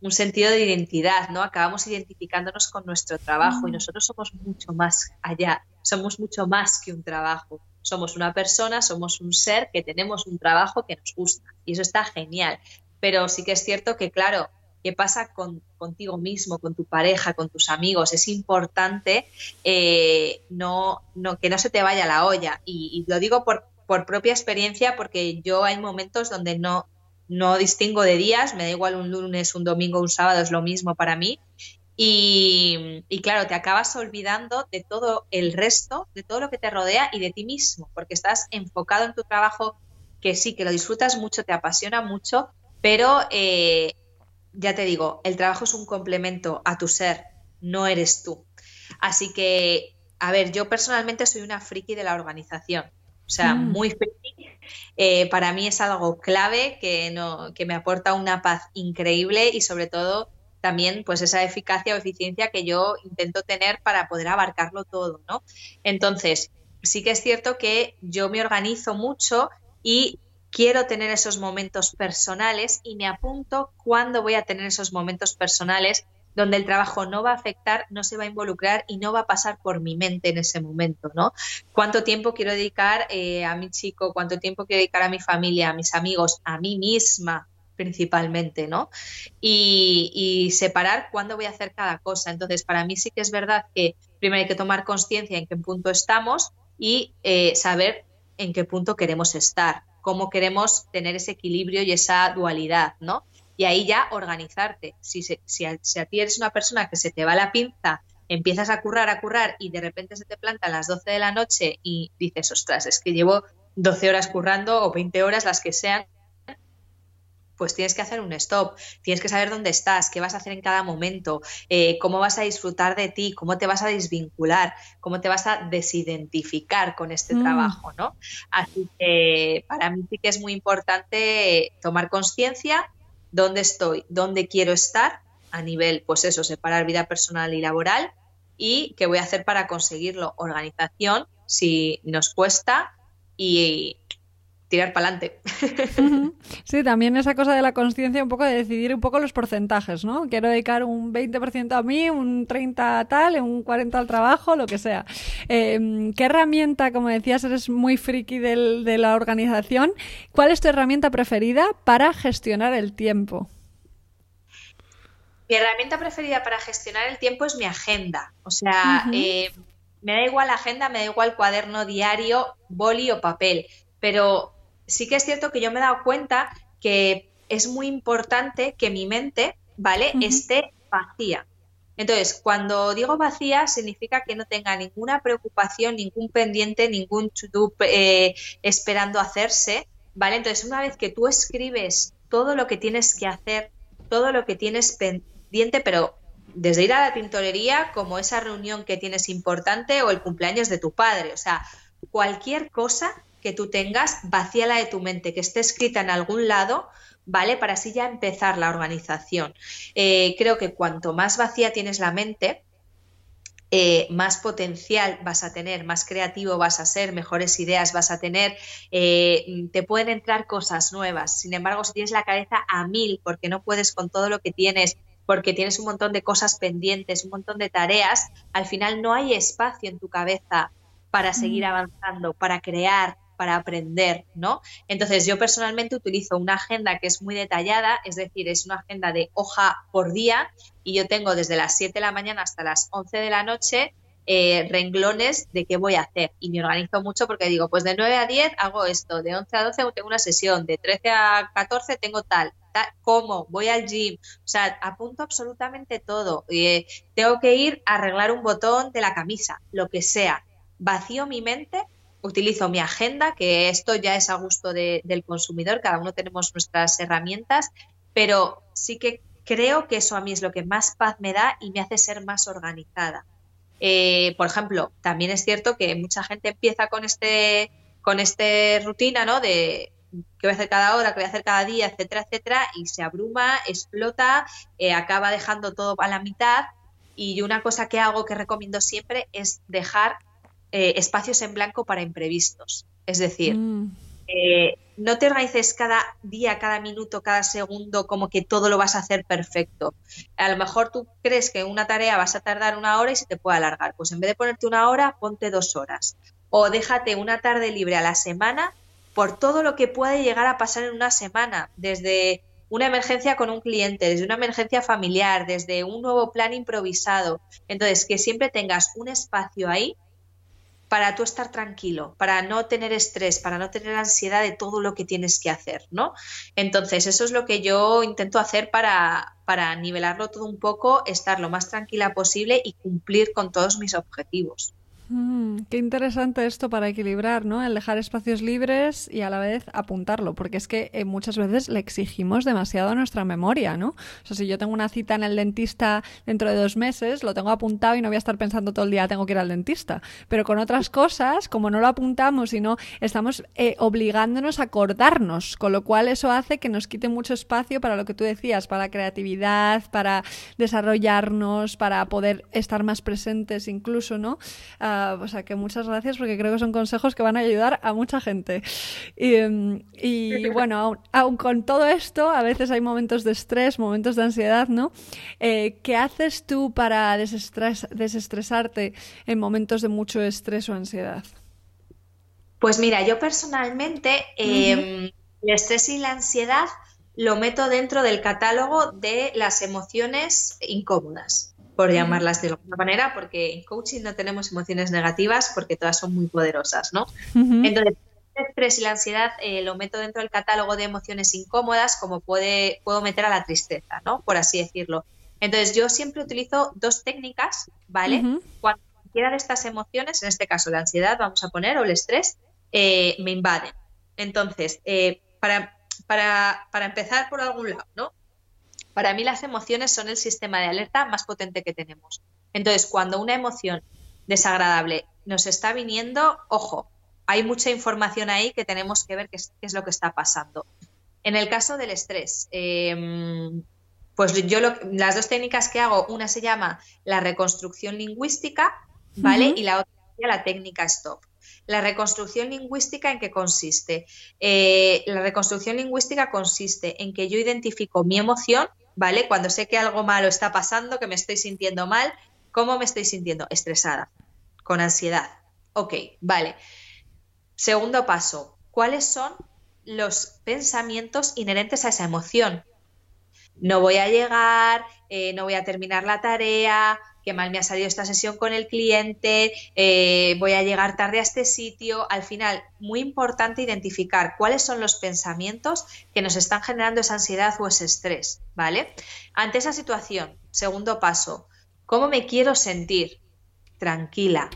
un sentido de identidad, ¿no? Acabamos identificándonos con nuestro trabajo y nosotros somos mucho más allá, somos mucho más que un trabajo. Somos una persona, somos un ser que tenemos un trabajo que nos gusta y eso está genial. Pero sí que es cierto que, claro, qué pasa con, contigo mismo, con tu pareja, con tus amigos. Es importante eh, no, que no se te vaya la olla. Y, lo digo por, por, propia experiencia porque yo hay momentos donde no, no distingo de días, me da igual un lunes, un domingo, un sábado, es lo mismo para mí. Y, y, claro, te acabas olvidando de todo el resto, de todo lo que te rodea y de ti mismo, porque estás enfocado en tu trabajo, que sí, que lo disfrutas mucho, te apasiona mucho, pero eh, ya te digo, el trabajo es un complemento a tu ser, no eres tú. Así que, a ver, yo personalmente soy una friki de la organización, o sea, mm. muy friki. Eh, para mí es algo clave que, no, que me aporta una paz increíble y sobre todo también pues esa eficacia o eficiencia que yo intento tener para poder abarcarlo todo, ¿no? Entonces, sí que es cierto que yo me organizo mucho y quiero tener esos momentos personales y me apunto cuándo voy a tener esos momentos personales donde el trabajo no va a afectar, no se va a involucrar y no va a pasar por mi mente en ese momento, ¿no? ¿Cuánto tiempo quiero dedicar eh, a mi chico? ¿Cuánto tiempo quiero dedicar a mi familia, a mis amigos, a mí misma principalmente, ¿no? Y, separar cuándo voy a hacer cada cosa. Entonces, para mí sí que es verdad que primero hay que tomar conciencia en qué punto estamos y eh, saber en qué punto queremos estar cómo queremos tener ese equilibrio y esa dualidad, ¿no? Y ahí ya organizarte. Si, si, a, ti eres una persona que se te va la pinza, empiezas a currar, a currar y de repente se te planta a las 12 de la noche y dices, ostras, es que llevo 12 horas currando o 20 horas, las que sean, pues tienes que hacer un stop, tienes que saber dónde estás, qué vas a hacer en cada momento, eh, cómo vas a disfrutar de ti, cómo te vas a desvincular, cómo te vas a desidentificar con este mm. trabajo, ¿no? Así que para mí sí que es muy importante tomar conciencia dónde estoy, dónde quiero estar a nivel, pues eso, separar vida personal y laboral y qué voy a hacer para conseguirlo. Organización, si nos cuesta, y tirar para adelante. Sí, también esa cosa de la conciencia, un poco de decidir un poco los porcentajes, ¿no? Quiero dedicar un 20% a mí, un 30% a tal, un 40% al trabajo, lo que sea. Em, ¿Qué herramienta, como decías, eres muy friki de la organización? ¿Cuál es tu herramienta preferida para gestionar el tiempo? Mi herramienta preferida para gestionar el tiempo es mi agenda. O sea, eh, me da igual la agenda, me da igual cuaderno diario, boli o papel. Pero sí que es cierto que yo me he dado cuenta que es muy importante que mi mente, ¿vale?, esté vacía. Entonces, cuando digo vacía, significa que no tenga ninguna preocupación, ningún pendiente, ningún to-do eh, esperando hacerse, ¿vale? Entonces, una vez que tú escribes todo lo que tienes que hacer, todo lo que tienes pendiente, pero desde ir a la tintorería como esa reunión que tienes importante o el cumpleaños de tu padre, o sea, cualquier cosa que tú tengas, vacía la de tu mente, que esté escrita en algún lado, ¿vale? Para así ya empezar la organización. Eh, creo que cuanto más vacía tienes la mente, eh, más potencial vas a tener, más creativo vas a ser, mejores ideas vas a tener, eh, te pueden entrar cosas nuevas. Sin embargo, si tienes la cabeza a mil porque no puedes con todo lo que tienes, porque tienes un montón de cosas pendientes, un montón de tareas, al final no hay espacio en tu cabeza para seguir avanzando, para crear, para aprender, ¿no? Entonces yo personalmente utilizo una agenda que es muy detallada, es decir, es una agenda de hoja por día y yo tengo desde las 7 de la mañana hasta las 11 de la noche eh, renglones de qué voy a hacer y me organizo mucho porque digo, pues de 9 a 10 hago esto, de 11 a 12 tengo una sesión, de 13 a 14 tengo tal, tal cómo, voy al gym, o sea, apunto absolutamente todo. Eh, tengo que ir a arreglar un botón de la camisa, lo que sea. Vacío mi mente utilizo mi agenda, que esto ya es a gusto del consumidor, cada uno tenemos nuestras herramientas, pero sí que creo que eso a mí es lo que más paz me da y me hace ser más organizada. Eh, por ejemplo, también es cierto que mucha gente empieza con este con este rutina, ¿no? De qué voy a hacer cada hora, qué voy a hacer cada día, etcétera, etcétera, y se abruma, explota, eh, acaba dejando todo a la mitad. Y una cosa que hago que recomiendo siempre es dejar eh, espacios en blanco para imprevistos. Es decir, mm. eh, no te organices cada día, cada minuto, cada segundo como que todo lo vas a hacer perfecto. A lo mejor tú crees que una tarea vas a tardar una hora y se te puede alargar. Pues en vez de ponerte una hora, ponte dos horas. O déjate una tarde libre a la semana por todo lo que puede llegar a pasar en una semana, desde una emergencia con un cliente, desde una emergencia familiar, desde un nuevo plan improvisado. Entonces, que siempre tengas un espacio ahí para tú estar tranquilo, para no tener estrés, para no tener ansiedad de todo lo que tienes que hacer, ¿no? Entonces, eso es lo que yo intento hacer para, para nivelarlo todo un poco, estar lo más tranquila posible y cumplir con todos mis objetivos. Mm, qué interesante esto para equilibrar, ¿no? El dejar espacios libres y a la vez apuntarlo, porque es que eh, muchas veces le exigimos demasiado a nuestra memoria, ¿no? O sea, si yo tengo una cita en el dentista dentro de dos meses, lo tengo apuntado y no voy a estar pensando todo el día, tengo que ir al dentista. Pero con otras cosas, como no lo apuntamos y no, estamos eh, obligándonos a acordarnos, con lo cual eso hace que nos quite mucho espacio para lo que tú decías, para la creatividad, para desarrollarnos, para poder estar más presentes incluso, ¿no? O sea que muchas gracias porque creo que son consejos que van a ayudar a mucha gente. Y, bueno, aun, con todo esto, a veces hay momentos de estrés, momentos de ansiedad, ¿no? Eh, ¿Qué haces tú para desestresarte en momentos de mucho estrés o ansiedad? Pues mira, yo personalmente em, el estrés y la ansiedad lo meto dentro del catálogo de las emociones incómodas por llamarlas de alguna manera, porque en coaching no tenemos emociones negativas porque todas son muy poderosas, ¿no? Entonces, el estrés y la ansiedad eh, lo meto dentro del catálogo de emociones incómodas, como puede, puedo meter a la tristeza, ¿no? Por así decirlo. Entonces, yo siempre utilizo dos técnicas, ¿vale? Cuando cualquiera de estas emociones, en este caso la ansiedad, vamos a poner, o el estrés, eh, me invaden. Entonces, eh, para, para, para empezar por algún lado, ¿no? Para mí las emociones son el sistema de alerta más potente que tenemos. Entonces, cuando una emoción desagradable nos está viniendo, ojo, hay mucha información ahí que tenemos que ver qué es, lo que está pasando. En el caso del estrés, em, pues yo las dos técnicas que hago, una se llama la reconstrucción lingüística, ¿vale? Y la otra la técnica stop. La reconstrucción lingüística en qué consiste? Eh, la reconstrucción lingüística consiste en que yo identifico mi emoción ¿vale? Cuando sé que algo malo está pasando, que me estoy sintiendo mal, ¿cómo me estoy sintiendo? Estresada, con ansiedad. Ok, vale. Segundo paso, ¿cuáles son los pensamientos inherentes a esa emoción? no voy a llegar, eh, no voy a terminar la tarea, qué mal me ha salido esta sesión con el cliente, eh, voy a llegar tarde a este sitio. Al final, muy importante identificar cuáles son los pensamientos que nos están generando esa ansiedad o ese estrés, ¿vale? Ante esa situación, segundo paso, ¿cómo me quiero sentir? Tranquila,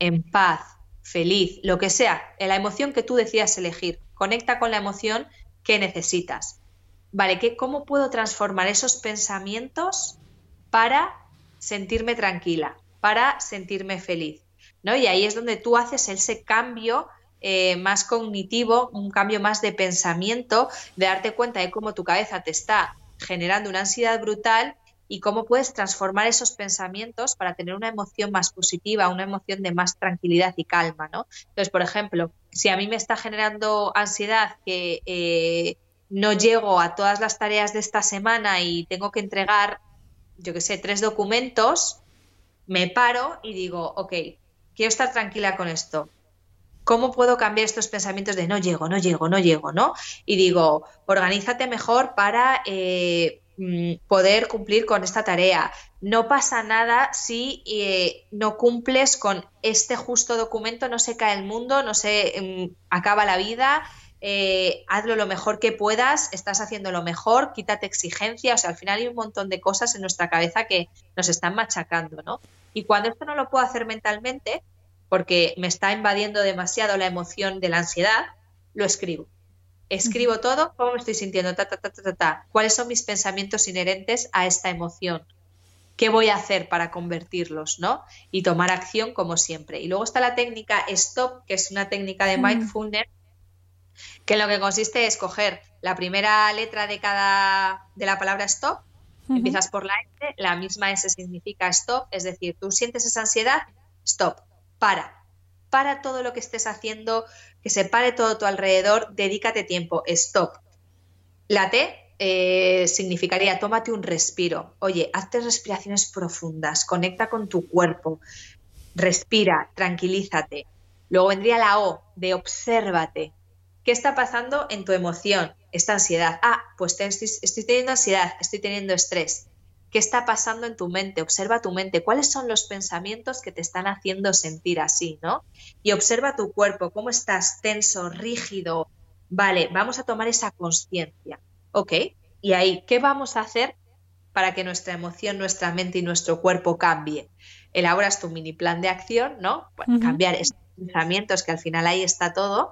en paz, feliz, lo que sea, la emoción que tú decidas elegir. Conecta con la emoción que necesitas. Vale, ¿qué, ¿cómo puedo transformar esos pensamientos para sentirme tranquila, para sentirme feliz? ¿no? Y ahí es donde tú haces ese cambio eh, más cognitivo, un cambio más de pensamiento, de darte cuenta de cómo tu cabeza te está generando una ansiedad brutal y cómo puedes transformar esos pensamientos para tener una emoción más positiva, una emoción de más tranquilidad y calma, ¿no? Entonces, por ejemplo, si a mí me está generando ansiedad que eh, no llego a todas las tareas de esta semana y tengo que entregar, yo qué sé, tres documentos, me paro y digo, ok, quiero estar tranquila con esto. ¿Cómo puedo cambiar estos pensamientos de no llego, no llego, no llego, ¿no? Y digo, organízate mejor para eh, mm, poder cumplir con esta tarea. No pasa nada si eh, no cumples con este justo documento, no se cae el mundo, no se mm, acaba la vida, eh, hazlo lo mejor que puedas, estás haciendo lo mejor, quítate exigencia, o sea, al final hay un montón de cosas en nuestra cabeza que nos están machacando, ¿no? Y cuando esto no lo puedo hacer mentalmente, porque me está invadiendo demasiado la emoción de la ansiedad, lo escribo. Escribo todo, cómo me estoy sintiendo, ta, ta, ta, ta, ta, cuáles son mis pensamientos inherentes a esta emoción, qué voy a hacer para convertirlos, ¿no? Y tomar acción como siempre. Y luego está la técnica STOP, que es una técnica de mindfulness que en lo que consiste es coger la primera letra de cada de la palabra stop, empiezas por la S, la misma S significa stop, es decir, tú sientes esa ansiedad, stop, para, para todo lo que estés haciendo, que se pare todo tu alrededor, dedícate tiempo, stop. La T eh, significaría tómate un respiro. Oye, hazte respiraciones profundas, conecta con tu cuerpo, respira, tranquilízate. Luego vendría la O de obsérvate. ¿Qué está pasando en tu emoción? Esta ansiedad. Ah, pues estoy, teniendo ansiedad, estoy teniendo estrés. ¿Qué está pasando en tu mente? Observa tu mente. ¿Cuáles son los pensamientos que te están haciendo sentir así, no? Y observa tu cuerpo, cómo estás tenso, rígido. Vale, vamos a tomar esa conciencia. Ok. Y ahí, ¿qué vamos a hacer para que nuestra emoción, nuestra mente y nuestro cuerpo cambie? Elaboras tu mini plan de acción, ¿no? Cambiar esos pensamientos, que al final ahí está todo,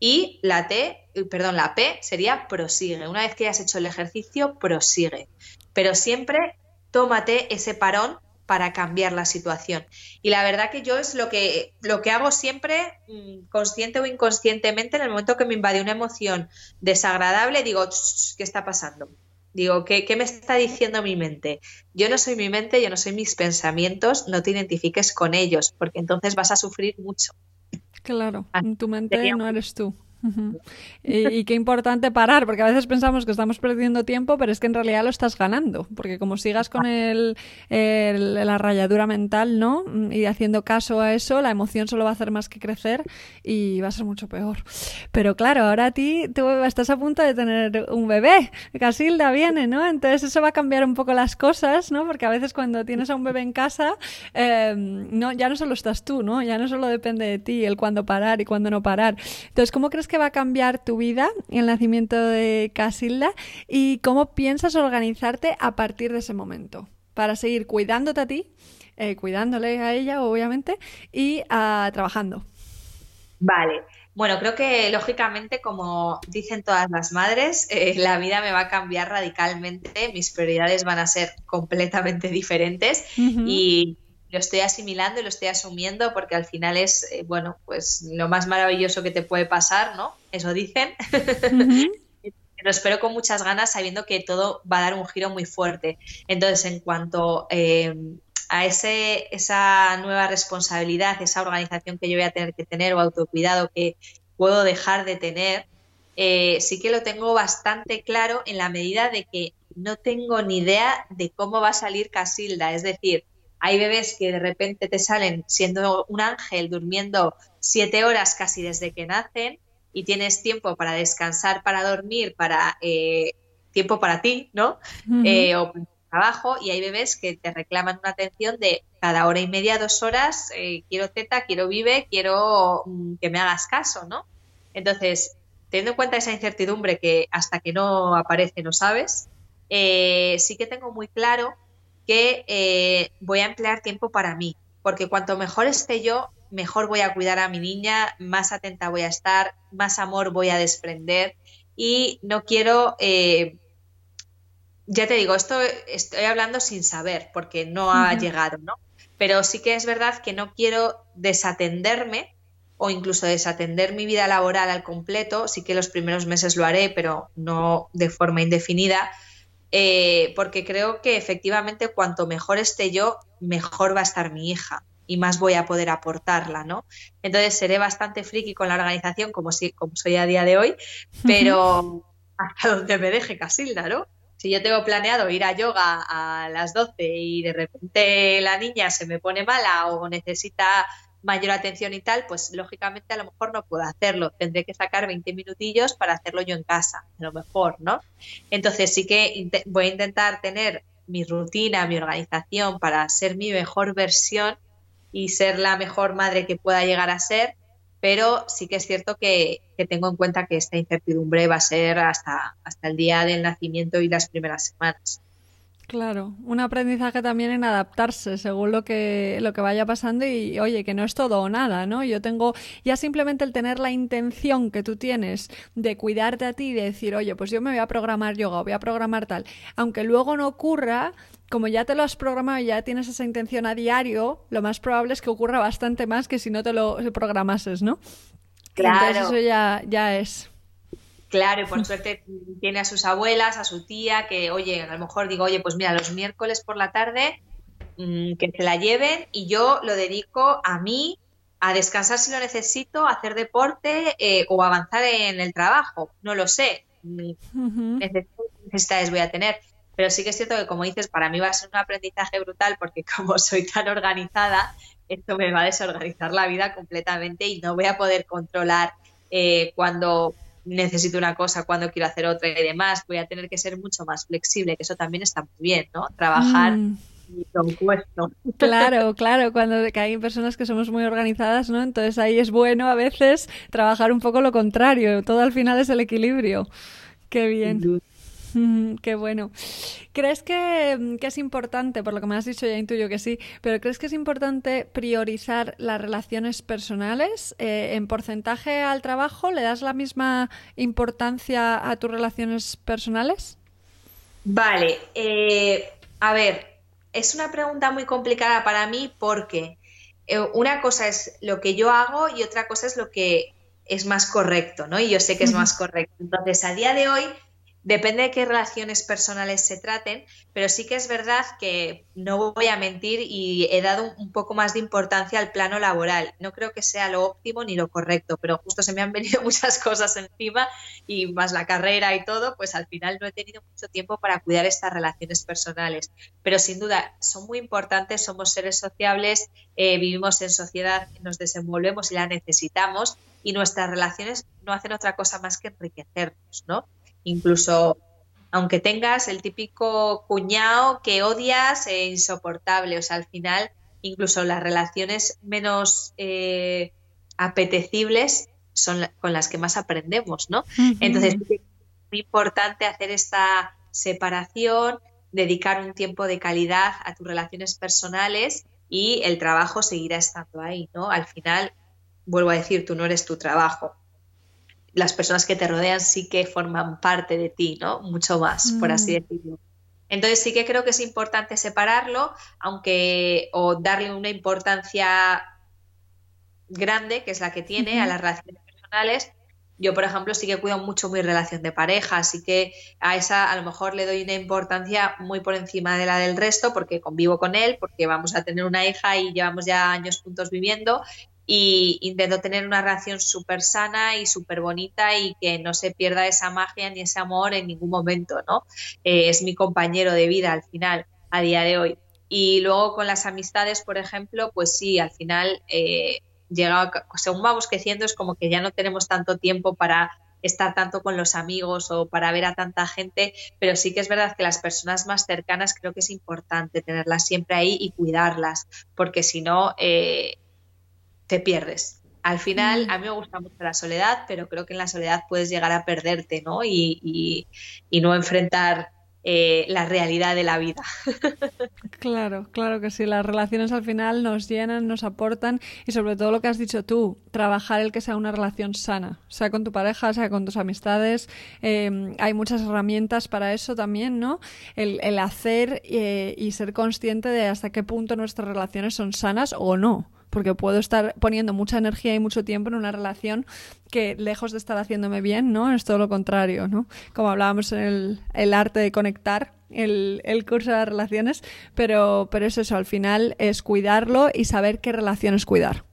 y la T, eh, perdón, la P sería prosigue. Una vez que hayas hecho el ejercicio, prosigue. Pero siempre tómate ese parón para cambiar la situación. Y la verdad que yo es lo que, lo que hago siempre, mm, consciente o inconscientemente, en el momento que me invade una emoción desagradable, digo, ¿qué está pasando? Digo, ¿qué, ¿qué, me está diciendo mi mente? Yo no soy mi mente, yo no soy mis pensamientos, no te identifiques con ellos, porque entonces vas a sufrir mucho. Claro, en tu mente no eres tú y, qué importante parar, porque a veces pensamos que estamos perdiendo tiempo, pero es que en realidad lo estás ganando, porque como sigas con el, la rayadura mental, ¿no? Y haciendo caso a eso, la emoción solo va a hacer más que crecer y va a ser mucho peor. Pero claro, ahora a ti tú estás a punto de tener un bebé, Casilda viene, ¿no? Entonces eso va a cambiar un poco las cosas, ¿no? Porque a veces cuando tienes a un bebé en casa, em, no, ya no solo estás tú, ¿no? Ya no solo depende de ti el cuándo parar y cuándo no parar. Entonces, ¿cómo crees que va a cambiar tu vida, el nacimiento de Casilda, y cómo piensas organizarte a partir de ese momento para seguir cuidándote a ti, eh, cuidándole a ella, obviamente, y ah, trabajando. Vale. Bueno, creo que lógicamente, como dicen todas las madres, eh, la vida me va a cambiar radicalmente, mis prioridades van a ser completamente diferentes y lo estoy asimilando y lo estoy asumiendo porque al final es, eh, bueno, pues lo más maravilloso que te puede pasar, ¿no? Eso dicen. lo espero con muchas ganas sabiendo que todo va a dar un giro muy fuerte. Entonces, en cuanto eh, a ese, esa nueva responsabilidad, esa organización que yo voy a tener que tener o autocuidado que puedo dejar de tener, eh, sí que lo tengo bastante claro en la medida de que no tengo ni idea de cómo va a salir Casilda. Es decir, hay bebés que de repente te salen siendo un ángel durmiendo siete horas casi desde que nacen y tienes tiempo para descansar, para dormir, para eh, tiempo para ti, ¿no? Eh, o trabajo y hay bebés que te reclaman una atención de cada hora y media, dos horas, eh, quiero teta, quiero vive, quiero mm, que me hagas caso, ¿no? Entonces, teniendo en cuenta esa incertidumbre que hasta que no aparece no sabes, eh, sí que tengo muy claro que eh, voy a emplear tiempo para mí, porque cuanto mejor esté yo, mejor voy a cuidar a mi niña, más atenta voy a estar, más amor voy a desprender y no quiero, eh, ya te digo, esto estoy hablando sin saber porque no ha llegado, ¿no? Pero sí que es verdad que no quiero desatenderme o incluso desatender mi vida laboral al completo. Sí que los primeros meses lo haré, pero no de forma indefinida, eh, porque creo que efectivamente cuanto mejor esté yo, mejor va a estar mi hija y más voy a poder aportarla, ¿no? Entonces seré bastante friki con la organización, como, si, como soy a día de hoy, pero hasta donde me deje Casilda, ¿no? Si yo tengo planeado ir a yoga a las 12 y de repente la niña se me pone mala o necesita mayor atención y tal, pues lógicamente a lo mejor no puedo hacerlo. Tendré que sacar 20 minutillos para hacerlo yo en casa, a lo mejor, ¿no? Entonces sí que voy a intentar tener mi rutina, mi organización para ser mi mejor versión y ser la mejor madre que pueda llegar a ser, pero sí que es cierto que, tengo en cuenta que esta incertidumbre va a ser hasta, hasta el día del nacimiento y las primeras semanas. Claro, un aprendizaje también en adaptarse según lo que, lo que vaya pasando y oye, que no es todo o nada, ¿no? Yo tengo ya simplemente el tener la intención que tú tienes de cuidarte a ti y de decir, oye, pues yo me voy a programar yoga o voy a programar tal, aunque luego no ocurra, como ya te lo has programado y ya tienes esa intención a diario, lo más probable es que ocurra bastante más que si no te lo programases, ¿no? Claro. Entonces eso ya, ya es. Claro, y por suerte tiene a sus abuelas, a su tía, que, oye, a lo mejor digo, oye, pues mira, los miércoles por la tarde mm, que se la lleven y yo lo dedico a mí, a descansar si lo necesito, a hacer deporte eh, o avanzar en el trabajo. No lo sé. Necesidades voy a tener. Pero sí que es cierto que, como dices, para mí va a ser un aprendizaje brutal porque como soy tan organizada, esto me va a desorganizar la vida completamente y no voy a poder controlar eh, cuando necesito una cosa cuando quiero hacer otra y demás, voy a tener que ser mucho más flexible, que eso también está muy bien, ¿no? Trabajar mm. Claro, claro, cuando hay personas que somos muy organizadas, ¿no? Entonces ahí es bueno a veces trabajar un poco lo contrario, todo al final es el equilibrio. Qué bien. Qué bueno. ¿Crees que, es importante, por lo que me has dicho ya intuyo que sí, pero crees que es importante priorizar las relaciones personales eh, en porcentaje al trabajo? ¿Le das la misma importancia a tus relaciones personales? Vale, eh, a ver, es una pregunta muy complicada para mí porque eh, una cosa es lo que yo hago y otra cosa es lo que es más correcto, ¿no? Y yo sé que es más correcto. Entonces, a día de hoy Depende de qué relaciones personales se traten, pero sí que es verdad que no voy a mentir y he dado un poco más de importancia al plano laboral. No creo que sea lo óptimo ni lo correcto, pero justo se me han venido muchas cosas encima y más la carrera y todo, pues al final no he tenido mucho tiempo para cuidar estas relaciones personales. Pero sin duda son muy importantes, somos seres sociables, eh, vivimos en sociedad, nos desenvolvemos y la necesitamos y nuestras relaciones no hacen otra cosa más que enriquecernos, ¿no? Incluso aunque tengas el típico cuñado que odias e insoportable, o sea, al final incluso las relaciones menos eh, apetecibles son con las que más aprendemos, ¿no? Entonces, es muy importante hacer esta separación, dedicar un tiempo de calidad a tus relaciones personales y el trabajo seguirá estando ahí, ¿no? Al final, vuelvo a decir, tú no eres tu trabajo, las personas que te rodean sí que forman parte de ti, ¿no? Mucho más, por así mm. decirlo. Entonces sí que creo que es importante separarlo, aunque o darle una importancia grande, que es la que tiene, a las relaciones personales. Yo, por ejemplo, sí que cuido mucho mi relación de pareja, así que a esa a lo mejor le doy una importancia muy por encima de la del resto, porque convivo con él, porque vamos a tener una hija y llevamos ya años juntos viviendo y intento tener una relación súper sana y súper bonita y que no se pierda esa magia ni ese amor en ningún momento, ¿no? Eh, es mi compañero de vida al final, a día de hoy. Y luego con las amistades, por ejemplo, pues sí, al final, eh, según vamos creciendo, es como que ya no tenemos tanto tiempo para estar tanto con los amigos o para ver a tanta gente, pero sí que es verdad que las personas más cercanas creo que es importante tenerlas siempre ahí y cuidarlas, porque si no, eh, te pierdes. Al final, mm. a mí me gusta mucho la soledad, pero creo que en la soledad puedes llegar a perderte, ¿no? Y, y no enfrentar eh, la realidad de la vida. Claro, claro que sí. Las relaciones al final nos llenan, nos aportan y sobre todo lo que has dicho tú, trabajar el que sea una relación sana, sea con tu pareja, sea con tus amistades. Em, hay muchas herramientas para eso también, ¿no? El, hacer eh, y ser consciente de hasta qué punto nuestras relaciones son sanas o no porque puedo estar poniendo mucha energía y mucho tiempo en una relación que lejos de estar haciéndome bien, ¿no? Es todo lo contrario, ¿no? Como hablábamos en el, arte de conectar, el, el, curso de las relaciones, pero, pero es eso, al final es cuidarlo y saber qué relaciones cuidar.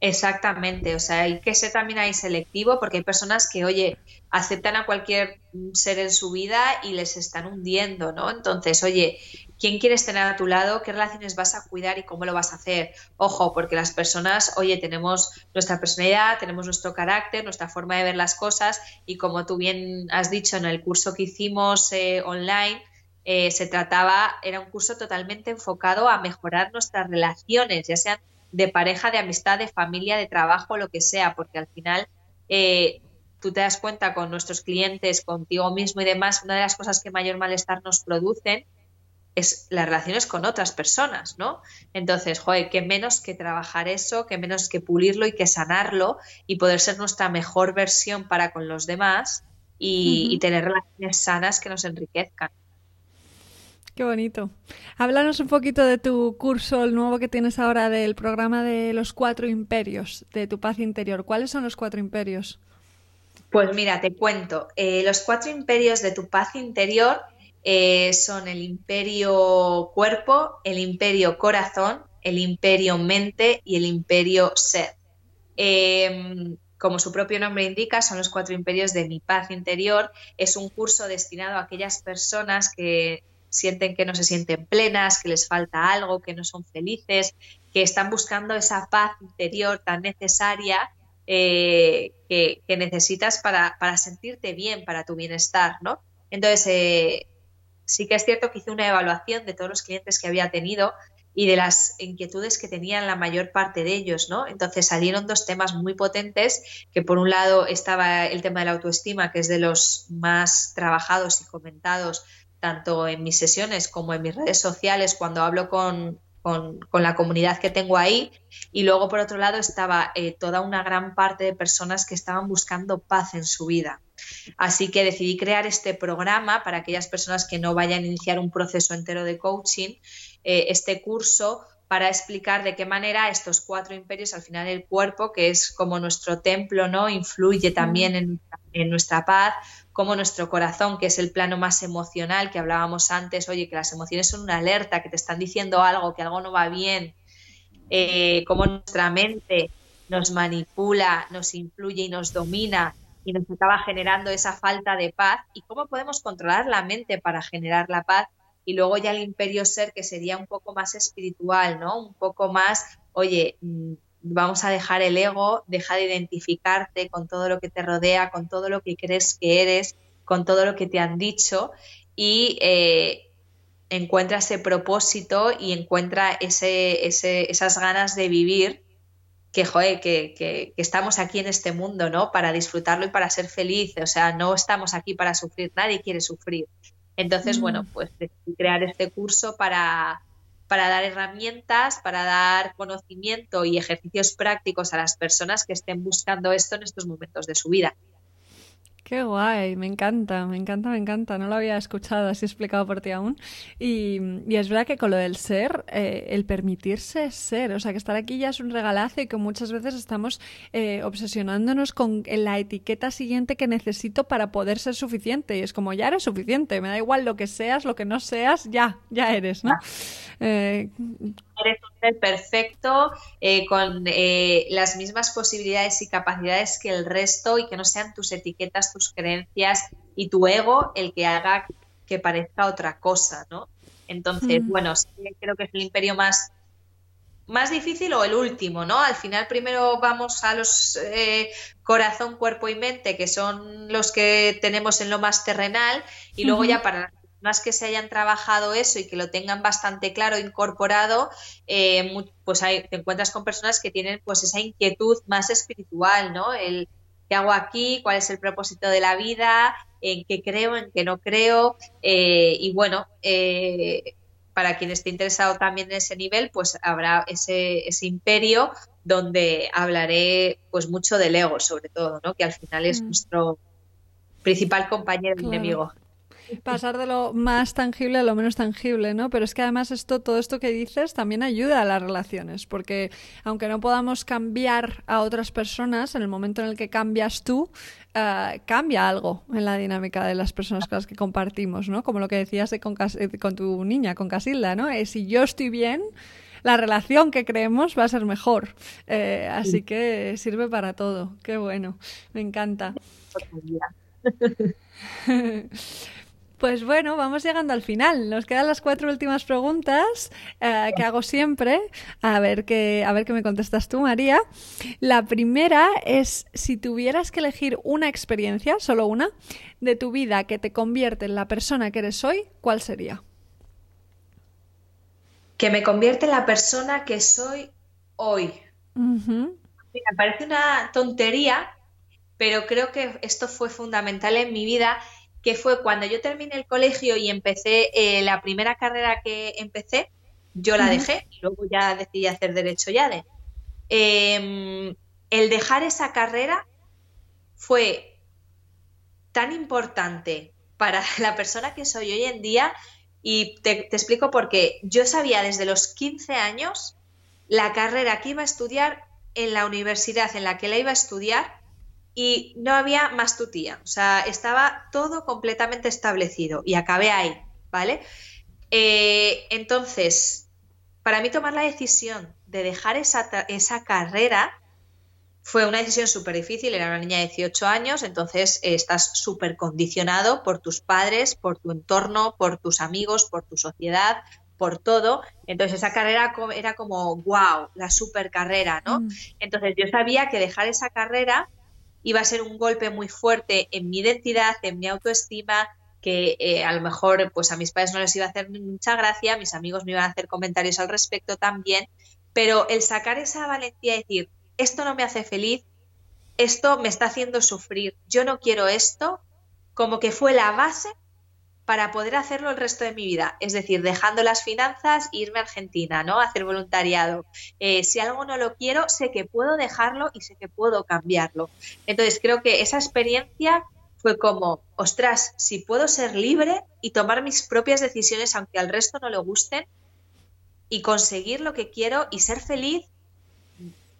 Exactamente, o sea, hay que ser también ahí selectivo porque hay personas que, oye, aceptan a cualquier ser en su vida y les están hundiendo, ¿no? Entonces, oye, ¿quién quieres tener a tu lado? ¿Qué relaciones vas a cuidar y cómo lo vas a hacer? Ojo, porque las personas, oye, tenemos nuestra personalidad, tenemos nuestro carácter, nuestra forma de ver las cosas y como tú bien has dicho en el curso que hicimos eh, online, eh, se trataba, era un curso totalmente enfocado a mejorar nuestras relaciones, ya sean de pareja, de amistad, de familia, de trabajo, lo que sea, porque al final eh, tú te das cuenta con nuestros clientes, contigo mismo y demás, una de las cosas que mayor malestar nos producen es las relaciones con otras personas, ¿no? Entonces, joder, qué menos que trabajar eso, qué menos que pulirlo y que sanarlo y poder ser nuestra mejor versión para con los demás y tener relaciones sanas que nos enriquezcan. Qué bonito. Háblanos un poquito de tu curso, el nuevo que tienes ahora del programa de los cuatro imperios de tu paz interior. ¿Cuáles son los cuatro imperios? Pues mira, te cuento. Eh, los cuatro imperios de tu paz interior eh, son el imperio cuerpo, el imperio corazón, el imperio mente y el imperio ser. Em, como su propio nombre indica, son los cuatro imperios de mi paz interior. Es un curso destinado a aquellas personas que sienten que no se sienten plenas, que les falta algo, que no son felices, que están buscando esa paz interior tan necesaria eh, que, necesitas para, sentirte bien, para tu bienestar, ¿no? Entonces, eh, sí que es cierto que hice una evaluación de todos los clientes que había tenido y de las inquietudes que tenían la mayor parte de ellos, ¿no? Entonces salieron dos temas muy potentes, que por un lado estaba el tema de la autoestima, que es de los más trabajados y comentados tanto en mis sesiones como en mis redes sociales cuando hablo con, la comunidad que tengo ahí. Y luego, por otro lado, estaba eh, toda una gran parte de personas que estaban buscando paz en su vida. Así que decidí crear este programa para aquellas personas que no vayan a iniciar un proceso entero de coaching, eh, este curso para explicar de qué manera estos cuatro imperios, al final el cuerpo, que es como nuestro templo, ¿no? Influye también en, en nuestra paz, como nuestro corazón, que es el plano más emocional que hablábamos antes, oye, que las emociones son una alerta, que te están diciendo algo, que algo no va bien, eh, como nuestra mente nos manipula, nos influye y nos domina y nos acaba generando esa falta de paz y cómo podemos controlar la mente para generar la paz y luego ya el imperio ser que sería un poco más espiritual, ¿no? Un poco más, oye, mm, vamos a dejar el ego, deja de identificarte con todo lo que te rodea, con todo lo que crees que eres, con todo lo que te han dicho y eh, encuentra ese propósito y encuentra ese, esas ganas de vivir que, joder, que, que, estamos aquí en este mundo, ¿no? Para disfrutarlo y para ser feliz. O sea, no estamos aquí para sufrir, nadie quiere sufrir. Entonces, bueno, mm. pues crear este curso para, para dar herramientas, para dar conocimiento y ejercicios prácticos a las personas que estén buscando esto en estos momentos de su vida. Qué guay, me encanta, me encanta, me encanta. No lo había escuchado así explicado por ti aún. Y, es verdad que con lo del ser, eh, el permitirse ser, o sea, que estar aquí ya es un regalazo y que muchas veces estamos eh, obsesionándonos con la etiqueta siguiente que necesito para poder ser suficiente. Y es como, ya eres suficiente, me da igual lo que seas, lo que no seas, ya, ya eres, ¿no? Eh, eres un ser perfecto, eh, con eh, las mismas posibilidades y capacidades que el resto y que no sean tus etiquetas, tus creencias y tu ego el que haga que parezca otra cosa, ¿no? Entonces, mm. bueno, creo que es el imperio más más difícil o el último, ¿no? Al final primero vamos a los eh, corazón, cuerpo y mente, que son los que tenemos en lo más terrenal, y luego ya para las personas que se hayan trabajado eso y que lo tengan bastante claro, incorporado, eh, pues hay, te encuentras con personas que tienen pues esa inquietud más espiritual, ¿no? El qué hago aquí, cuál es el propósito de la vida, en qué creo, en qué no creo, eh, y bueno, para quien esté interesado también en ese nivel, pues habrá ese, ese imperio donde hablaré pues mucho del ego, sobre todo, ¿no? Que al final es mm. nuestro principal compañero enemigo. Pasar de lo más tangible a lo menos tangible, ¿no? Pero es que además esto, todo esto que dices también ayuda a las relaciones, porque aunque no podamos cambiar a otras personas, en el momento en el que cambias tú, eh, cambia algo en la dinámica de las personas con las que compartimos, ¿no? Como lo que decías de con, con, tu niña, con Casilda, ¿no? Eh, si yo estoy bien, la relación que creemos va a ser mejor. Eh, así que sirve para todo. Qué bueno, me encanta. Pues bueno, vamos llegando al final. Nos quedan las cuatro últimas preguntas eh, que hago siempre. A ver, qué, a ver qué me contestas tú, María. La primera es, si tuvieras que elegir una experiencia, solo una, de tu vida que te convierte en la persona que eres hoy, ¿cuál sería? Que me convierte en la persona que soy hoy. me parece una tontería, pero creo que esto fue fundamental en mi vida que fue cuando yo terminé el colegio y empecé eh, la primera carrera que empecé, yo la dejé y luego ya decidí hacer derecho ya de. Em, el dejar esa carrera fue tan importante para la persona que soy hoy en día y te, te explico por qué. Yo sabía desde los 15 años la carrera que iba a estudiar en la universidad en la que la iba a estudiar y no había más tutía, o sea, estaba todo completamente establecido y acabé ahí, ¿vale? Eh, entonces, para mí tomar la decisión de dejar esa, esa carrera fue una decisión súper difícil, era una niña de 18 años, entonces eh, estás súper condicionado por tus padres, por tu entorno, por tus amigos, por tu sociedad, por todo. Entonces esa carrera era como, wow, la super carrera, ¿no? Mm. Entonces yo sabía que dejar esa carrera iba a ser un golpe muy fuerte en mi identidad, en mi autoestima, que eh, a lo mejor pues a mis padres no les iba a hacer mucha gracia, mis amigos me iban a hacer comentarios al respecto también, pero el sacar esa valentía y decir, esto no me hace feliz, esto me está haciendo sufrir, yo no quiero esto, como que fue la base para poder hacerlo el resto de mi vida. Es decir, dejando las finanzas, irme a Argentina, ¿no? Hacer voluntariado. Eh, si algo no lo quiero, sé que puedo dejarlo y sé que puedo cambiarlo. Entonces, creo que esa experiencia fue como, ostras, si puedo ser libre y tomar mis propias decisiones, aunque al resto no le gusten, y conseguir lo que quiero y ser feliz,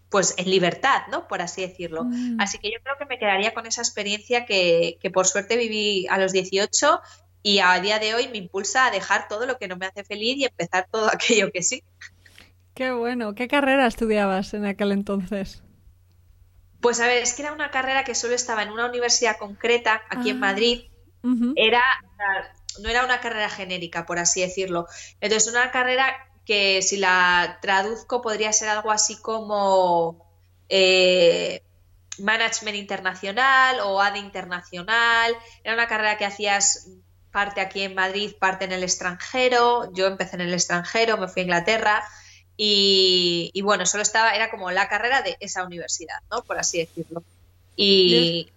pues en libertad, ¿no? Por así decirlo. Mm. Así que yo creo que me quedaría con esa experiencia que, que por suerte viví a los 18 y a día de hoy me impulsa a dejar todo lo que no me hace feliz y empezar todo aquello que sí. Qué bueno. ¿Qué carrera estudiabas en aquel entonces? Pues a ver, es que era una carrera que solo estaba en una universidad concreta aquí en ah, Madrid. Era no era una carrera genérica, por así decirlo. Entonces, una carrera que si la traduzco podría ser algo así como eh, Management Internacional o AD Internacional. Era una carrera que hacías parte aquí en Madrid, parte en el extranjero. Yo empecé en el extranjero, me fui a Inglaterra y, bueno, solo estaba, era como la carrera de esa universidad, ¿no? Por así decirlo. Y,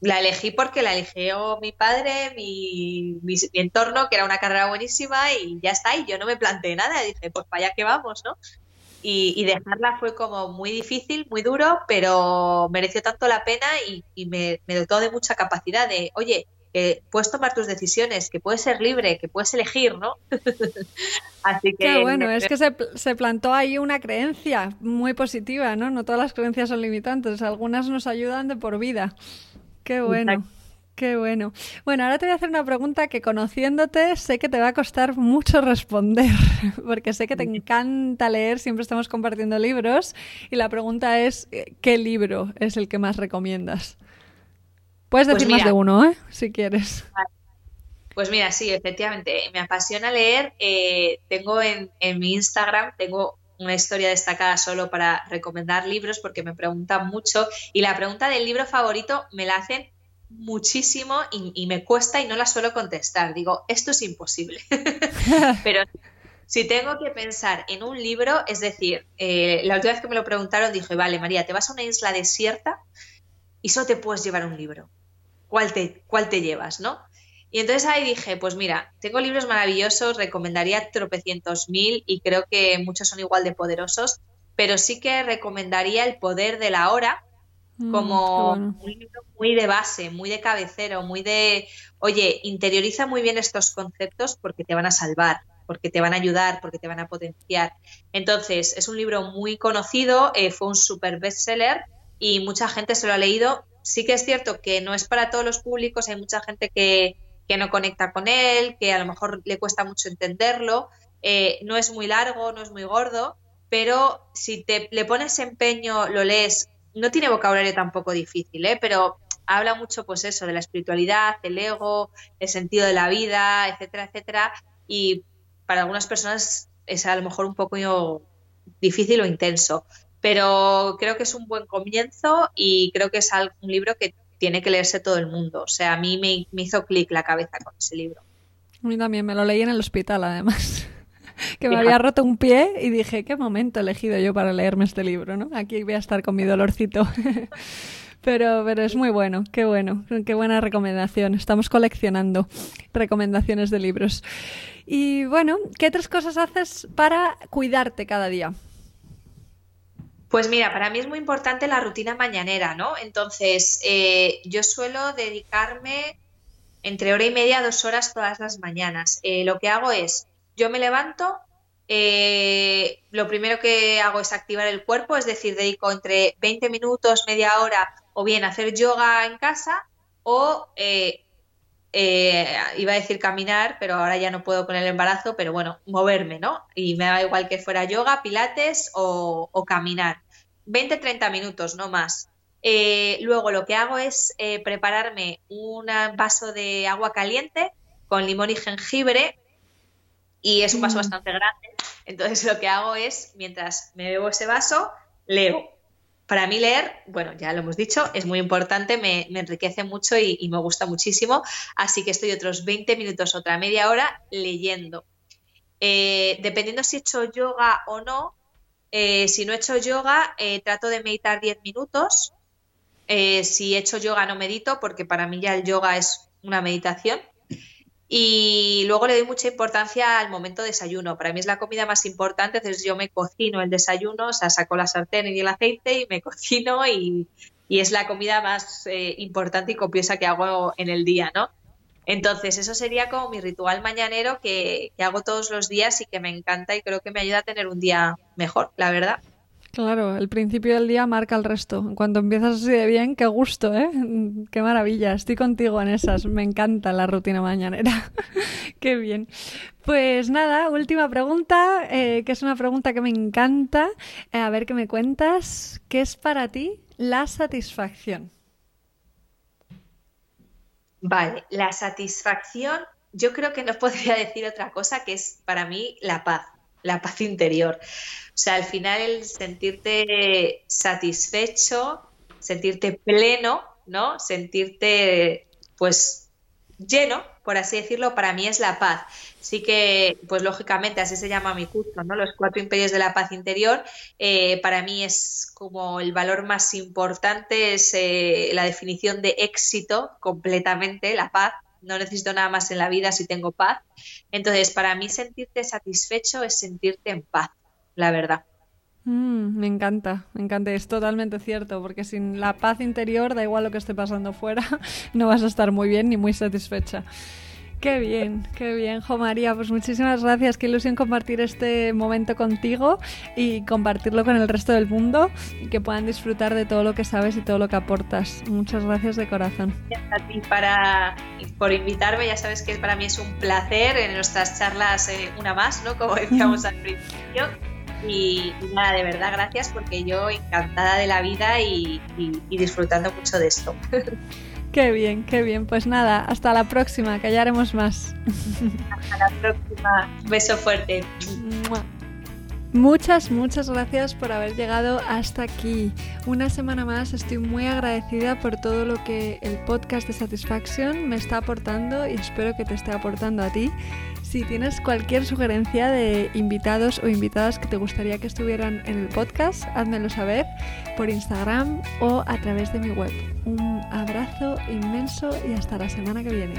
la elegí porque la eligió mi padre, mi, mi, entorno, que era una carrera buenísima y ya está, y yo no me planteé nada, dije, pues para allá que vamos, ¿no? Y, dejarla fue como muy difícil, muy duro, pero mereció tanto la pena y, me, me, dotó de mucha capacidad de, oye, que puedes tomar tus decisiones, que puedes ser libre, que puedes elegir, ¿no? Así que... Qué bueno, es que se, se, plantó ahí una creencia muy positiva, ¿no? No todas las creencias son limitantes, algunas nos ayudan de por vida. Qué bueno. Qué bueno. Bueno, ahora te voy a hacer una pregunta que conociéndote sé que te va a costar mucho responder, porque sé que te encanta leer, siempre estamos compartiendo libros, y la pregunta es, eh, ¿qué libro es el que más recomiendas? Puedes pues decir más de uno, ¿eh? Si quieres. Pues mira, sí, efectivamente, me apasiona leer. Eh, tengo en, mi Instagram, tengo una historia destacada solo para recomendar libros porque me preguntan mucho y la pregunta del libro favorito me la hacen muchísimo y, me cuesta y no la suelo contestar. Digo, esto es imposible. Pero si tengo que pensar en un libro, es decir, eh, la última vez que me lo preguntaron dije, vale, María, te vas a una isla desierta y solo te puedes llevar un libro. ¿Cuál te, cuál te llevas, no? Y entonces ahí dije, pues mira, tengo libros maravillosos, recomendaría tropecientos mil y creo que muchos son igual de poderosos, pero sí que recomendaría El poder de la hora mm, como un libro muy de base, muy de cabecero, muy de, oye, interioriza muy bien estos conceptos porque te van a salvar, porque te van a ayudar, porque te van a potenciar. Entonces, es un libro muy conocido, eh, fue un super bestseller y mucha gente se lo ha leído. Sí que es cierto que no es para todos los públicos, hay mucha gente que no conecta con él, que a lo mejor le cuesta mucho entenderlo. Eh, no es muy largo, no es muy gordo, pero si te le pones empeño, lo lees, no tiene vocabulario tampoco difícil, ¿eh? pero habla mucho, pues eso, de la espiritualidad, el ego, el sentido de la vida, etcétera, etcétera. Y para algunas personas es a lo mejor un poco difícil o intenso, pero creo que es un buen comienzo y creo que es un libro que tiene que leerse todo el mundo. O sea, a mí me, hizo clic la cabeza con ese libro. A mí también, me lo leí en el hospital además. que me había roto un pie y dije, qué momento he elegido yo para leerme este libro, ¿no? Aquí voy a estar con mi dolorcito. pero, pero es muy bueno, qué bueno, qué buena recomendación. Estamos coleccionando recomendaciones de libros. Y bueno, ¿qué otras cosas haces para cuidarte cada día? Pues mira, para mí es muy importante la rutina mañanera, ¿no? Entonces, eh, yo suelo dedicarme entre hora y media a dos horas todas las mañanas. Eh, lo que hago es, yo me levanto, eh, lo primero que hago es activar el cuerpo, es decir, dedico entre 20 minutos, media hora, o bien hacer yoga en casa, o iba a decir caminar, pero ahora ya no puedo con el embarazo, pero bueno, moverme, ¿no? Y me da igual que fuera yoga, pilates o, caminar. 20-30 minutos, no más. Eh, luego lo que hago es eh, prepararme un vaso de agua caliente con limón y jengibre y es un vaso mm. bastante grande. Entonces lo que hago es, mientras me bebo ese vaso, leo. Para mí leer, bueno, ya lo hemos dicho, es muy importante, me, enriquece mucho y, me gusta muchísimo, así que estoy otros 20 minutos, otra media hora leyendo. Eh, dependiendo si he hecho yoga o no, eh, si no he hecho yoga, eh, trato de meditar 10 minutos. si he hecho yoga, no medito, porque para mí ya el yoga es una meditación. Y luego le doy mucha importancia al momento de desayuno. Para mí es la comida más importante, entonces yo me cocino el desayuno, o sea, saco la sartén y el aceite y me cocino y, es la comida más eh, importante y copiosa que hago en el día, ¿no? Entonces, eso sería como mi ritual mañanero que, que, hago todos los días y que me encanta y creo que me ayuda a tener un día mejor, la verdad. Claro, el principio del día marca el resto. Cuando empiezas así de bien, qué gusto, ¿eh? Qué maravilla. Estoy contigo en esas. Me encanta la rutina mañanera. qué bien. Pues nada, última pregunta, eh, que es una pregunta que me encanta. Eh, a ver qué me cuentas. ¿Qué es para ti la satisfacción? Vale, la satisfacción, yo creo que no podría decir otra cosa que es para mí la paz la paz interior. O sea, al final el sentirte satisfecho, sentirte pleno, ¿no? Sentirte, pues, lleno, por así decirlo, para mí es la paz. Sí que, pues lógicamente, así se llama mi curso, ¿no? Los cuatro imperios de la paz interior. Eh, para mí es como el valor más importante, es eh, la definición de éxito completamente, la paz no necesito nada más en la vida si tengo paz. Entonces, para mí sentirte satisfecho es sentirte en paz, la verdad. Mm, me encanta, me encanta, es totalmente cierto, porque sin la paz interior, da igual lo que esté pasando fuera, no vas a estar muy bien ni muy satisfecha. Qué bien, qué bien, Jo María. Pues muchísimas gracias. Qué ilusión compartir este momento contigo y compartirlo con el resto del mundo y que puedan disfrutar de todo lo que sabes y todo lo que aportas. Muchas gracias de corazón. Gracias a ti para, por invitarme. Ya sabes que para mí es un placer en nuestras charlas eh, una más, ¿no? Como decíamos al principio. Y, nada, de verdad, gracias porque yo encantada de la vida y disfrutando mucho de esto. Qué bien, qué bien. Pues nada, hasta la próxima, que ya haremos más. Hasta la próxima. beso fuerte. Muchas, muchas gracias por haber llegado hasta aquí. Una semana más estoy muy agradecida por todo lo que el podcast de Satisfaction me está aportando y espero que te esté aportando a ti. Si tienes cualquier sugerencia de invitados o invitadas que te gustaría que estuvieran en el podcast, házmelo saber por Instagram o a través de mi web. Un abrazo inmenso y hasta la semana que viene.